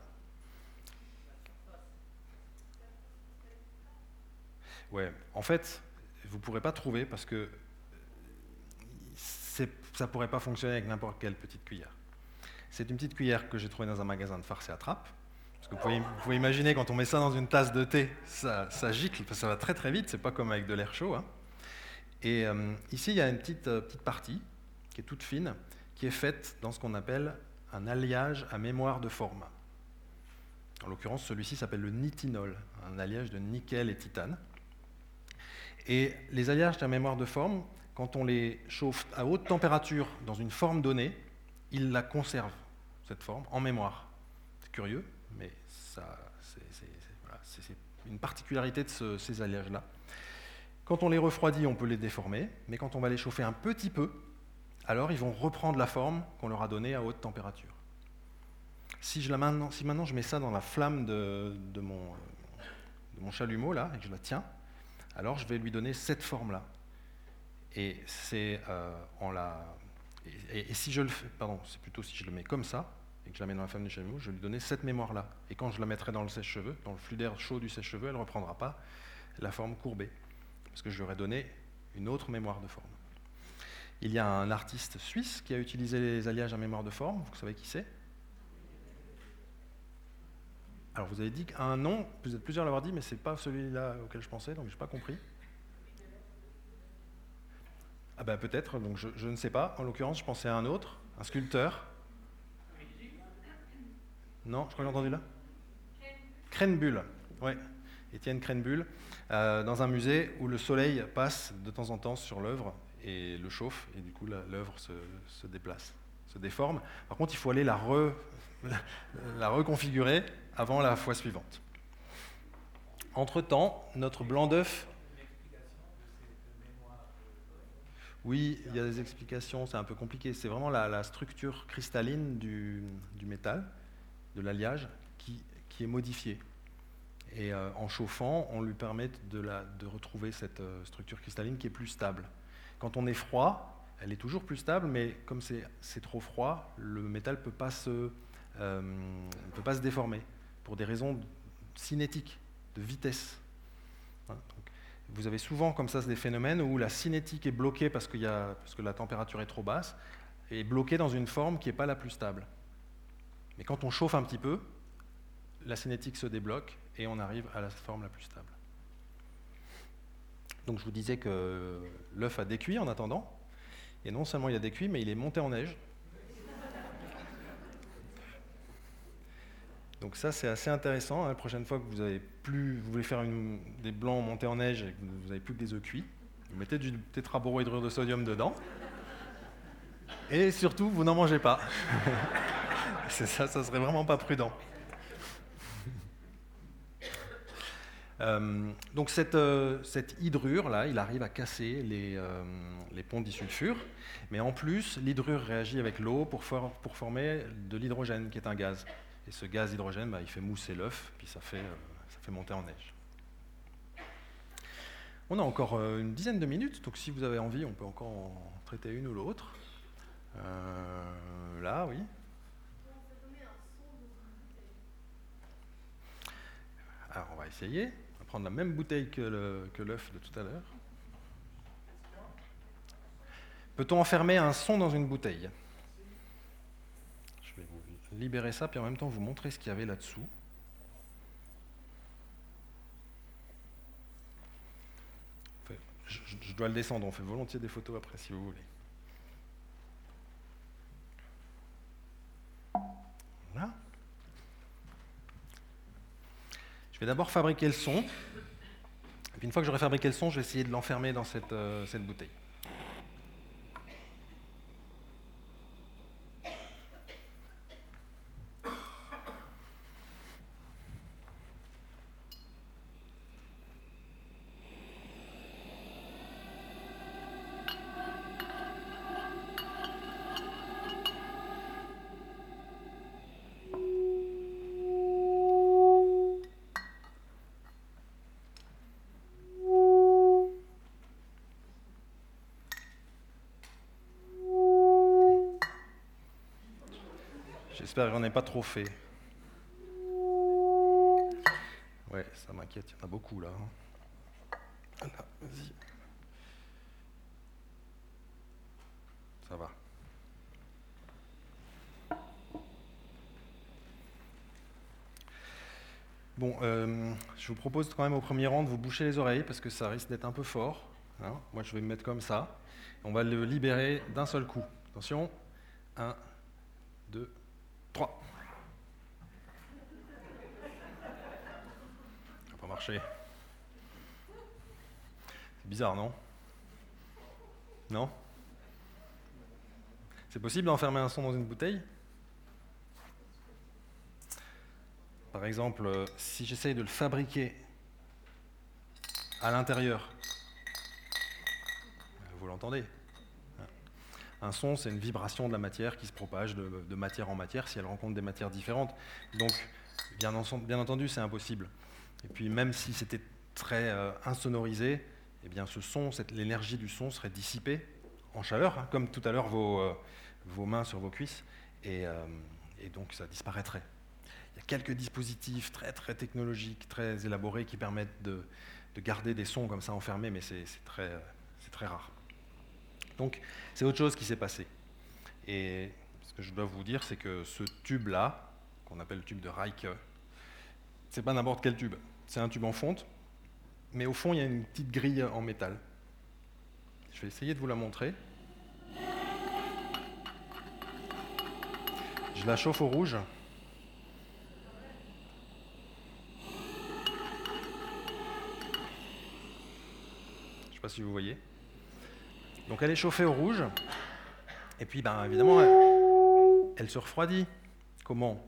Ouais, en fait, vous ne pourrez pas trouver parce que ça ne pourrait pas fonctionner avec n'importe quelle petite cuillère. C'est une petite cuillère que j'ai trouvée dans un magasin de farce et attrape. Parce que vous pouvez, imaginer, quand on met ça dans une tasse de thé, ça, ça gicle, ça va très très vite, c'est pas comme avec de l'air chaud. Hein. Et euh, ici, il y a une petite, euh, petite partie qui est toute fine, qui est faite dans ce qu'on appelle un alliage à mémoire de forme. En l'occurrence, celui-ci s'appelle le nitinol, un alliage de nickel et titane. Et les alliages à mémoire de forme, quand on les chauffe à haute température dans une forme donnée, ils la conservent, cette forme, en mémoire. C'est curieux, mais c'est une particularité de ces alliages-là. Quand on les refroidit, on peut les déformer, mais quand on va les chauffer un petit peu, alors ils vont reprendre la forme qu'on leur a donnée à haute température. Si, je la maintenant, si maintenant je mets ça dans la flamme de, mon, chalumeau, là, et que je la tiens, alors je vais lui donner cette forme-là. Et euh, la. Et, si je le fais, pardon, c'est plutôt si je le mets comme ça, et que je la mets dans la flamme du chalumeau, je vais lui donner cette mémoire-là. Et quand je la mettrai dans le sèche-cheveux, dans le flux d'air chaud du sèche-cheveux, elle ne reprendra pas la forme courbée parce que je lui aurais donné une autre mémoire de forme. Il y a un artiste suisse qui a utilisé les alliages à mémoire de forme, vous savez qui c'est? Alors vous avez dit un nom, vous êtes plusieurs à l'avoir dit, mais ce n'est pas celui-là auquel je pensais, donc je n'ai pas compris. Ah ben peut-être, donc je, ne sais pas. En l'occurrence, je pensais à un autre, un sculpteur. Non, je crois que j'ai entendu là Crenbull, oui. Étienne Crenbull, euh, dans un musée où le soleil passe de temps en temps sur l'œuvre et le chauffe, et du coup l'œuvre se, déplace, se déforme. Par contre, il faut aller la, reconfigurer avant la fois suivante. Entre-temps, notre blanc d'œuf... Oui, il y a des explications, c'est un peu compliqué. C'est vraiment la, structure cristalline du, métal, de l'alliage, qui est modifiée. Et euh, en chauffant, on lui permet de, retrouver cette euh, structure cristalline qui est plus stable. Quand on est froid, elle est toujours plus stable, mais comme c'est trop froid, le métal ne peut, pas se, euh, peut pas se déformer pour des raisons cinétiques, de vitesse. Hein, vous avez souvent comme ça des phénomènes où la cinétique est bloquée parce, parce que la température est trop basse, et bloquée dans une forme qui n'est pas la plus stable. Mais quand on chauffe un petit peu, la cinétique se débloque et on arrive à la forme la plus stable. Donc je vous disais que l'œuf a décuit en attendant, et non seulement il a décuit, mais il est monté en neige. Donc ça c'est assez intéressant. Hein. La prochaine fois que vous, avez plus, vous voulez faire des blancs montés en neige et que vous n'avez plus que des œufs cuits, vous mettez du tétraborohydrure de sodium dedans. Et surtout, vous n'en mangez pas. c'est ça, ça serait vraiment pas prudent. Euh, donc cette, euh, hydrure, là, il arrive à casser les, euh, les ponts disulfure, mais en plus, l'hydrure réagit avec l'eau pour, former de l'hydrogène, qui est un gaz. Et ce gaz hydrogène, bah, il fait mousser l'œuf, puis ça fait, ça fait monter en neige. On a encore une dizaine de minutes, donc si vous avez envie, on peut encore en traiter une ou l'autre. là, oui. Alors, on va essayer prendre la même bouteille que l'œuf de tout à l'heure. Peut-on enfermer un son dans une bouteille? Je vais vous libérer ça, puis en même temps vous montrer ce qu'il y avait là-dessous. je, dois le descendre, on fait volontiers des photos après si vous voulez. Voilà. Je vais d'abord fabriquer le son. Et puis une fois que j'aurai fabriqué le son, je vais essayer de l'enfermer dans cette, euh, cette bouteille. Pas trop fait. Ouais, ça m'inquiète, il y en a beaucoup là. hein. Voilà, vas-y. Ça va. Bon, euh, je vous propose quand même au premier rang de vous boucher les oreilles parce que ça risque d'être un peu fort. hein. Moi, je vais me mettre comme ça. On va le libérer d'un seul coup. Attention. 1, 2, 3. Ça n'a pas marché. C'est bizarre, non? Non? C'est possible d'enfermer un son dans une bouteille? Par exemple, euh, si j'essaye de le fabriquer à l'intérieur, vous l'entendez? Un son, c'est une vibration de la matière qui se propage de, matière en matière si elle rencontre des matières différentes. Donc, bien, en- bien entendu, c'est impossible. Et puis, même si c'était très euh, insonorisé, eh bien, ce son, l'énergie du son serait dissipée en chaleur, hein, comme tout à l'heure vos, euh, vos mains sur vos cuisses, et, euh, et donc ça disparaîtrait. Il y a quelques dispositifs très très technologiques, très élaborés qui permettent de, de garder des sons comme ça enfermés, mais c'est très, c'est très rare. Donc c'est autre chose qui s'est passé. Et ce que je dois vous dire, c'est que ce tube-là, qu'on appelle le tube de Reike, c'est pas n'importe quel tube. C'est un tube en fonte, mais au fond, il y a une petite grille en métal. Je vais essayer de vous la montrer. Je la chauffe au rouge. Je ne sais pas si vous voyez. Donc elle est chauffée au rouge. Et puis, ben, évidemment, elle, se refroidit. Comment?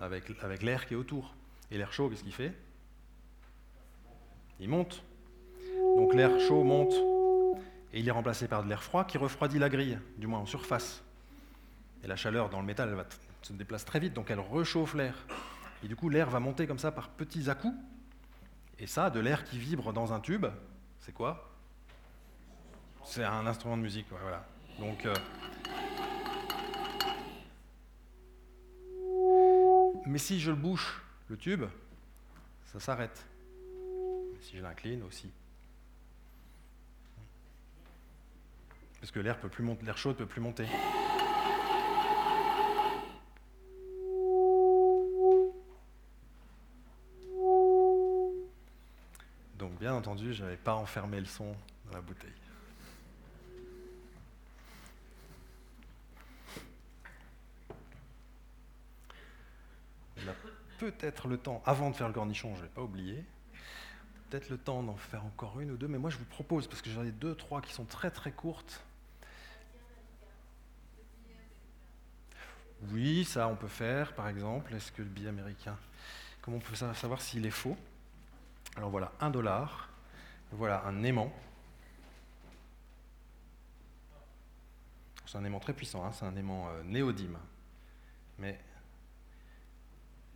Avec, l'air qui est autour. Et l'air chaud, qu'est-ce qu'il fait? Il monte. Donc l'air chaud monte. Et il est remplacé par de l'air froid qui refroidit la grille, du moins en surface. Et la chaleur dans le métal, elle va se déplace très vite, donc elle réchauffe l'air. Et du coup, l'air va monter comme ça par petits à-coups. Et ça, de l'air qui vibre dans un tube, c'est quoi? C'est un instrument de musique, voilà. Donc, euh, mais si je le bouche, le tube, ça s'arrête. Si je l'incline aussi. Parce que l'air peut plus monter, l'air peut plus monter. Donc bien entendu, je n'avais pas enfermé le son dans la bouteille. On a peut-être le temps, avant de faire le cornichon, je ne l'ai pas oublié, peut-être le temps d'en faire encore une ou deux, mais moi je vous propose, parce que j'en ai deux, trois qui sont très très courtes. Oui, ça on peut faire, par exemple. Est-ce que le billet américain, comment on peut sa- savoir s'il est faux? Alors voilà, un dollar, voilà un aimant. C'est un aimant très puissant, hein, c'est un aimant euh, néodyme. Mais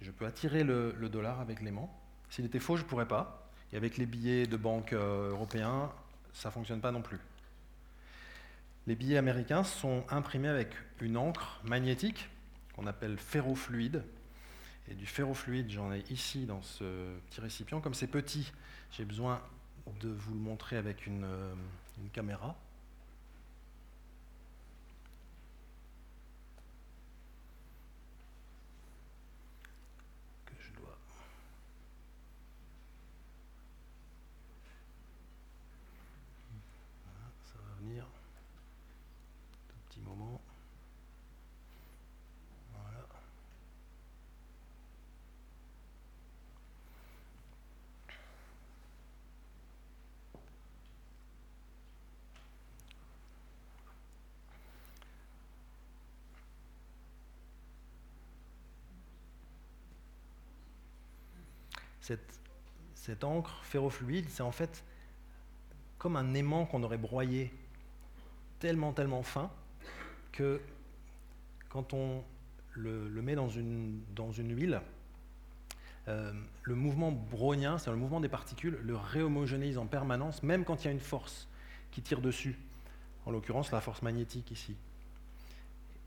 je peux attirer le, dollar avec l'aimant. S'il était faux, je ne pourrais pas. Et avec les billets de banque euh, européens, ça ne fonctionne pas non plus. Les billets américains sont imprimés avec une encre magnétique qu'on appelle ferrofluide. Et du ferrofluide, j'en ai ici dans ce petit récipient. Comme c'est petit, j'ai besoin de vous le montrer avec une, euh, une caméra. Que je dois cette, cette encre ferrofluide, c'est en fait comme un aimant qu'on aurait broyé tellement, tellement fin que quand on le, met dans une, huile, euh, le mouvement brownien, c'est le mouvement des particules, le réhomogénéise en permanence, même quand il y a une force qui tire dessus, en l'occurrence la force magnétique ici.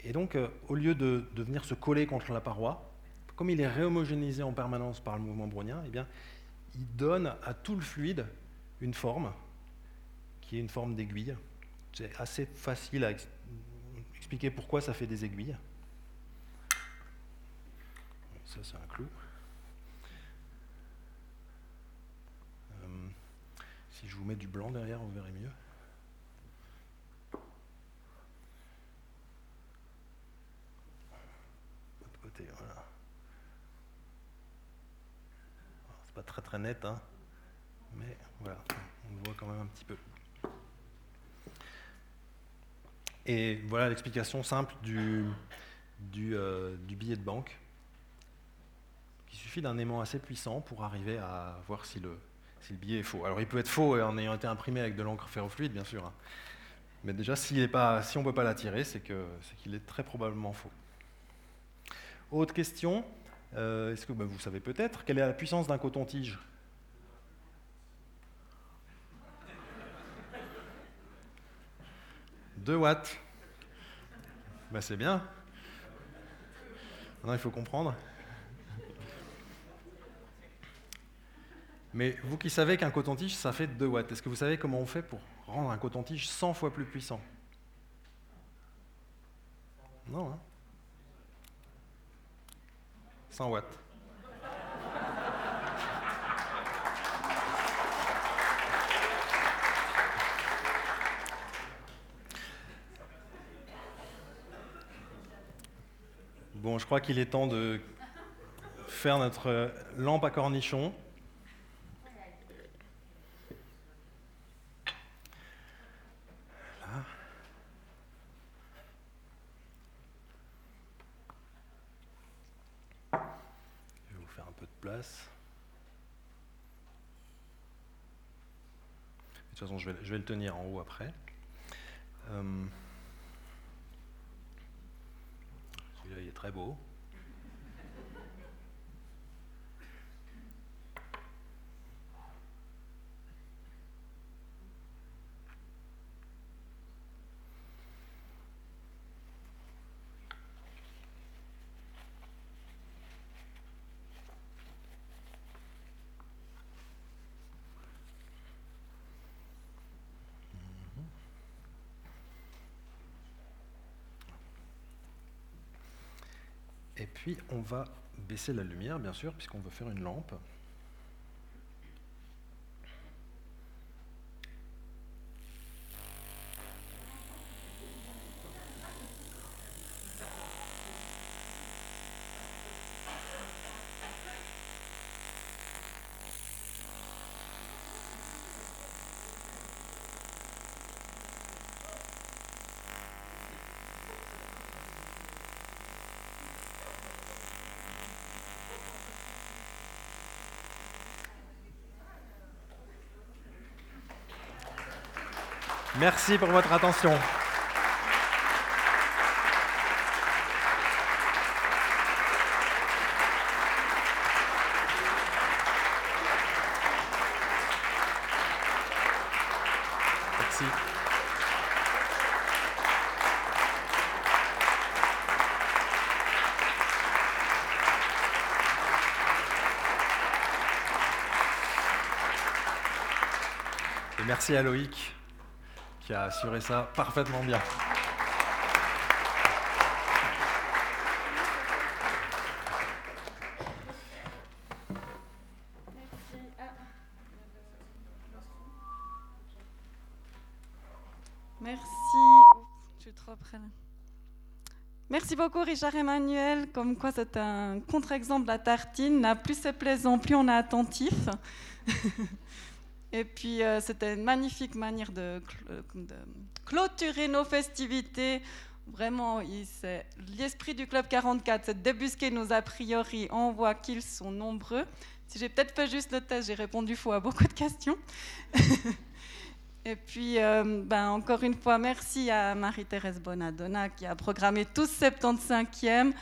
Et donc, euh, au lieu de, de, venir se coller contre la paroi, comme il est réhomogénéisé en permanence par le mouvement brownien, eh bien, il donne à tout le fluide une forme, qui est une forme d'aiguille. C'est assez facile à expliquer pourquoi ça fait des aiguilles. Ça, c'est un clou. Euh, si je vous mets du blanc derrière, vous verrez mieux. Voilà. Pas très très net, hein, mais voilà, on voit quand même un petit peu. Et voilà l'explication simple du, euh, billet de banque. Il suffit d'un aimant assez puissant pour arriver à voir si le, billet est faux. Alors il peut être faux en ayant été imprimé avec de l'encre ferrofluide, bien sûr. Hein. Mais déjà, si on ne peut pas l'attirer, c'est qu'il est, très probablement faux. Autre question, euh, est-ce que ben, vous savez peut-être quelle est la puissance d'un coton-tige? 2 watts. Ben c'est bien. Maintenant, il faut comprendre. Mais vous qui savez qu'un coton-tige, ça fait 2 watts, est-ce que vous savez comment on fait pour rendre un coton-tige 100 fois plus puissant? Non, hein 100 watts. Bon, je crois qu'il est temps de faire notre lampe à cornichon. Là. Je vais vous faire un peu de place. Je vais, je vais le tenir en haut après. Euh, il est très beau. Et puis on va baisser la lumière, bien sûr, puisqu'on veut faire une lampe. Merci pour votre attention. Merci. Et merci à Loïc qui a assuré ça parfaitement bien. Merci. Près. Merci beaucoup Richard Emmanuel, comme quoi c'est un contre-exemple la tartine. Plus c'est plaisant, plus on est attentif. Et puis, euh, c'était une magnifique manière de, clôturer nos festivités. Vraiment, l'esprit du Club 44, c'est débusquer nos a priori. On voit qu'ils sont nombreux. si j'ai peut-être fait juste le test, j'ai répondu faux à beaucoup de questions. Et puis, euh, ben, encore une fois, merci à Marie-Thérèse Bonadonna qui a programmé tout ce 75e.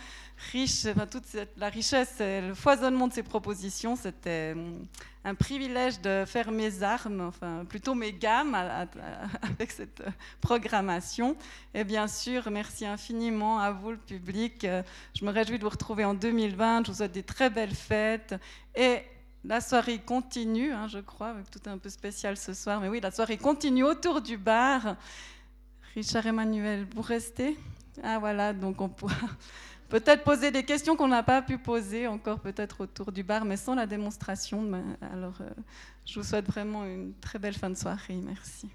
Riche, toute la richesse et le foisonnement de ses propositions, c'était hum, un privilège de faire mes armes, enfin plutôt mes gammes avec cette programmation. Et bien sûr, merci infiniment à vous, le public. Je me réjouis de vous retrouver en 2020. Je vous souhaite des très belles fêtes. Et la soirée continue, hein, je crois, avec tout un peu spécial ce soir. Mais oui, la soirée continue autour du bar. Richard Emmanuel, vous restez? Ah voilà, donc on pourra peut-être poser des questions qu'on n'a pas pu poser encore peut-être autour du bar, mais sans la démonstration. Alors, euh, je vous souhaite vraiment une très belle fin de soirée. Merci.